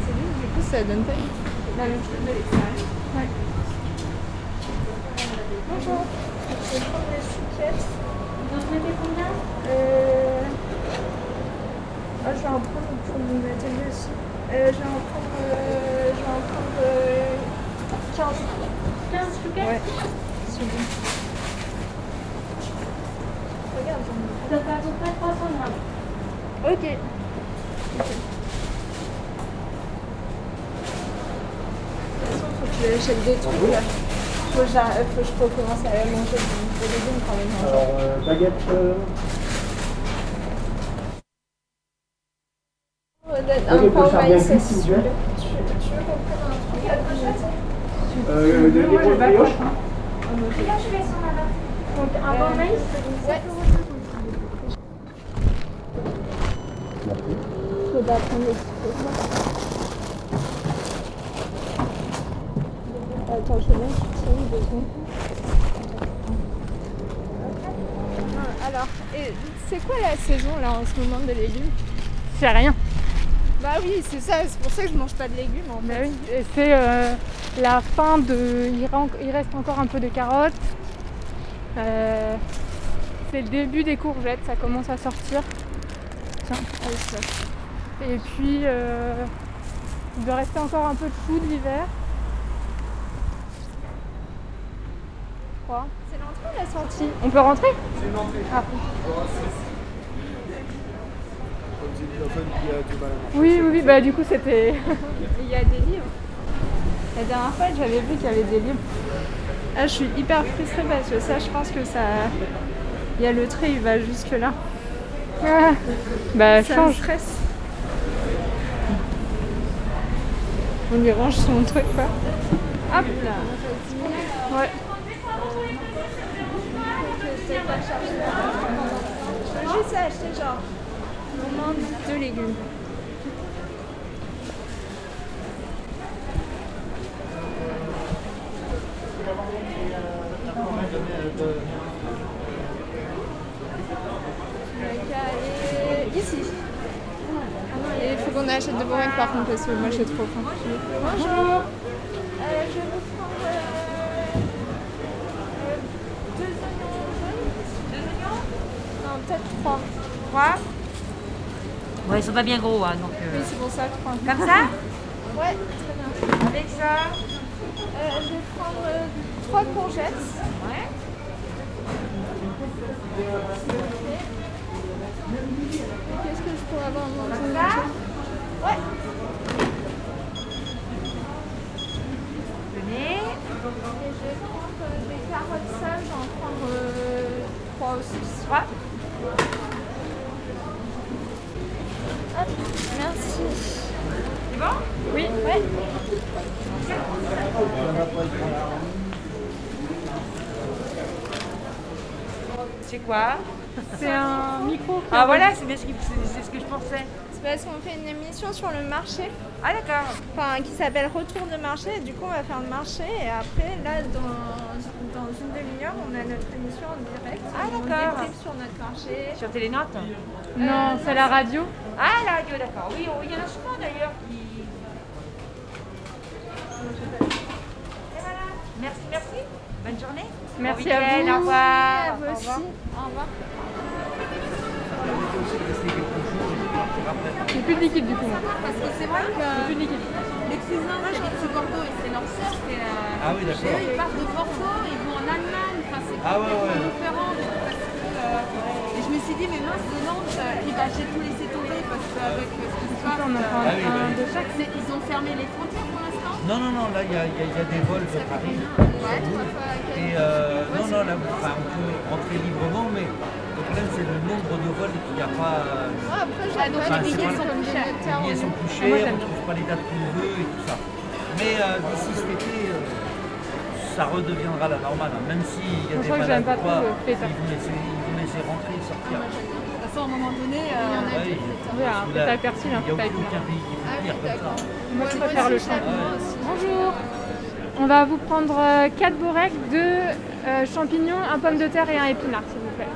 S10: C'est bien, du coup, ça donne pas la même chose de l'extérieur. Ouais. Bonjour. Je vais prendre les chouquettes. Vous en mettez combien? Euh... ah, Je vais en prendre pour mettre lui aussi. Euh, je vais en prendre, euh, je vais en prendre euh, 15. 15 chouquettes Ouais. C'est bon. Regarde, j'en ai. Ça fait à peu près 300 grammes. Ok. Ok. De toute façon, faut que j'achète des trucs là. Faut que, j'a- faut que je recommence à manger des des légumes quand même.
S12: Alors, euh, baguette. euh,
S10: Un
S12: Baguette
S10: pain
S12: de
S10: au
S12: charbon
S10: maïs,
S12: cuit,
S10: s'il
S12: s'il vous
S10: vous
S12: plaît.
S10: plaît. Tu, tu veux qu'on prenne un truc à grignoter
S12: euh, des brioches.
S13: là-bas. Donc, un
S10: Euh,
S13: bon maïs, c'est
S10: ouais.
S13: 7 euros.
S10: Je vais pas prendre les petits Attends, je vais mettre une deux secondes. Alors, c'est quoi la saison là en ce moment des légumes
S4: C'est rien.
S10: Bah oui, c'est ça, c'est pour ça que je mange pas de légumes en
S4: Bah
S10: fait.
S4: oui, et c'est euh, la fin de. Il, reste encore un peu de carottes. Euh, c'est le début des courgettes, ça commence à sortir. Tiens, allez, ça. Et puis, euh, il doit rester encore un peu de chou de l'hiver. Je crois.
S10: C'est l'entrée ou la sortie?
S4: On peut rentrer?
S12: C'est une entrée.
S4: Ah.
S12: Qui a du mal à.
S4: Oui, oui, oui, bah du coup c'était. *laughs*
S10: Il y a des livres. La dernière fois, j'avais vu qu'il y avait des livres. Ah, je suis hyper frustrée parce que ça, je pense que ça. Il y a le trait, il va jusque là.
S4: Ah, bah
S10: ça
S4: change.
S10: me stresse. On lui range son truc, quoi. Hop là.
S4: Ouais.
S10: Je veux juste acheter genre au moins deux légumes. Aller ici. Et il faut qu'on achète de bourrique par contre parce que moi j'ai trop faim. Bonjour. Euh, je vais vous prendre euh, euh, deux oignons jaunes. Deux oignons? Non, peut-être trois. Trois
S14: Ouais, ils sont pas bien gros, hein, donc. euh,
S10: Oui, c'est pour ça, trois.
S14: Comme ça?
S10: Ouais, très bien.
S14: Avec ça
S10: Euh, je vais prendre euh, trois courgettes.
S14: Ouais.
S10: Qu'est-ce que je pourrais avoir en
S14: Comme ça?
S10: Ouais.
S14: Venez.
S10: Et je vais prendre euh, des carottes sales, j'en prendre euh, trois aussi.
S14: Trois.
S10: Merci.
S14: C'est bon
S4: Oui.
S10: Ouais.
S14: C'est quoi
S4: C'est un micro.
S14: Ah voilà, c'est bien ce, qui- c'est- c'est ce que je pensais.
S10: C'est parce qu'on fait une émission sur le marché.
S14: Ah d'accord.
S10: Enfin, qui s'appelle Retour de marché. Et du coup, on va faire le marché. Et après, là, dans, dans une demi-heure, on a notre émission en direct.
S14: Ah,
S10: On
S14: d'accord.
S10: débriefe sur notre marché.
S14: Sur Télénote
S4: Non, c'est la radio.
S14: Ah la radio, d'accord. Oui, il y en a souvent d'ailleurs qui... Et voilà. Merci, merci. Bonne journée.
S4: Merci
S14: Bon
S4: à vous.
S14: Au revoir.
S10: À vous
S14: Au
S10: aussi.
S14: revoir.
S10: Au revoir.
S4: J'ai plus de liquide du coup.
S15: Parce que c'est vrai que
S4: J'ai plus de liquide.
S15: les cousins, moi je de Bordeaux et c'est leur sœur euh,
S2: Ah oui, d'accord.
S15: chez eux, ils partent de Bordeaux, ils vont en Allemagne, enfin c'est
S2: Ah ouais,
S15: différent. parce que, euh, et je me suis dit, mais mince, de Nantes, euh, puis bah, j'ai tout laissé tomber parce qu'avec ce qui se passe,
S4: on en prend
S2: Ah oui,
S15: euh,
S2: bah oui.
S15: de chaque, c'est- ils ont fermé les frontières pour l'instant.
S2: Non, non, non, là, il y, a- il y a- il y a des vols de Paris.
S15: Ouais,
S2: Et euh, non, non, là, enfin, on peut rentrer librement, mais le problème, c'est le nombre de vols qu'il n'y a pas. euh,
S10: après,
S15: Ah, donc
S2: Enfin,
S15: les billets sont plus chers.
S2: Les billets sont plus chers, on ne trouve pas les dates qu'on veut et tout ça. Mais euh, d'ici cet été, euh, ça redeviendra la normale, hein, même s'il y a
S4: Je
S2: des
S4: crois que j'aime
S2: malades
S4: pas
S2: ils vont laisser, ils vont laisser rentrer et sortir.
S15: À un moment donné, euh,
S2: il-
S4: un un
S2: Il n'y a pays qui peut venir comme ça.
S4: Moi, je préfère le champ.
S2: Ouais.
S4: Bonjour. On va vous prendre 4 bourrecs, 2 champignons, un pomme de terre et un épinard, s'il vous plaît.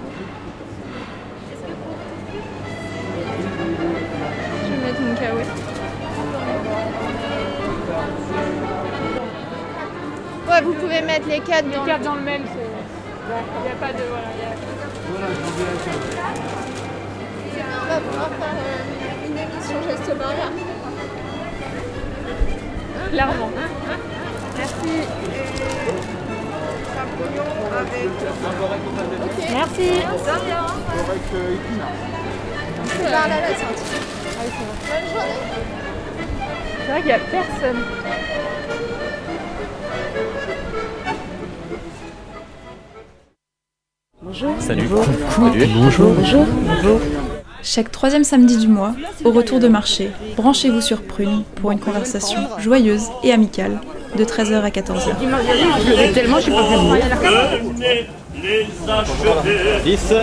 S10: Je vais mettre mon caouet. Ouais, vous pouvez mettre les quatre dans
S4: Les 4 dans le même. Il n'y a pas de... Voilà, il y a-
S10: On va pouvoir faire euh, une émission geste barrière.
S4: Clairement.
S10: Merci.
S4: Merci.
S10: C'est par là la sortie. Bonne journée.
S4: C'est vrai qu'il n'y a personne.
S16: Salut.
S17: Bonjour. Bonjour. Chaque troisième samedi du mois, au retour de marché, branchez-vous sur Prune pour une conversation joyeuse et amicale de 13h à 14h.
S1: Dimanche dernier, je pleuvais tellement, je suis pas venue.
S2: 10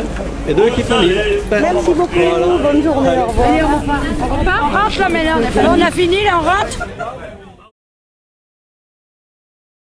S2: et 2 qui font 1000.
S3: Merci beaucoup. Bonne journée. Au revoir.
S1: Allez, on repart. On repart, on rentre là maintenant. On a fini là, on rentre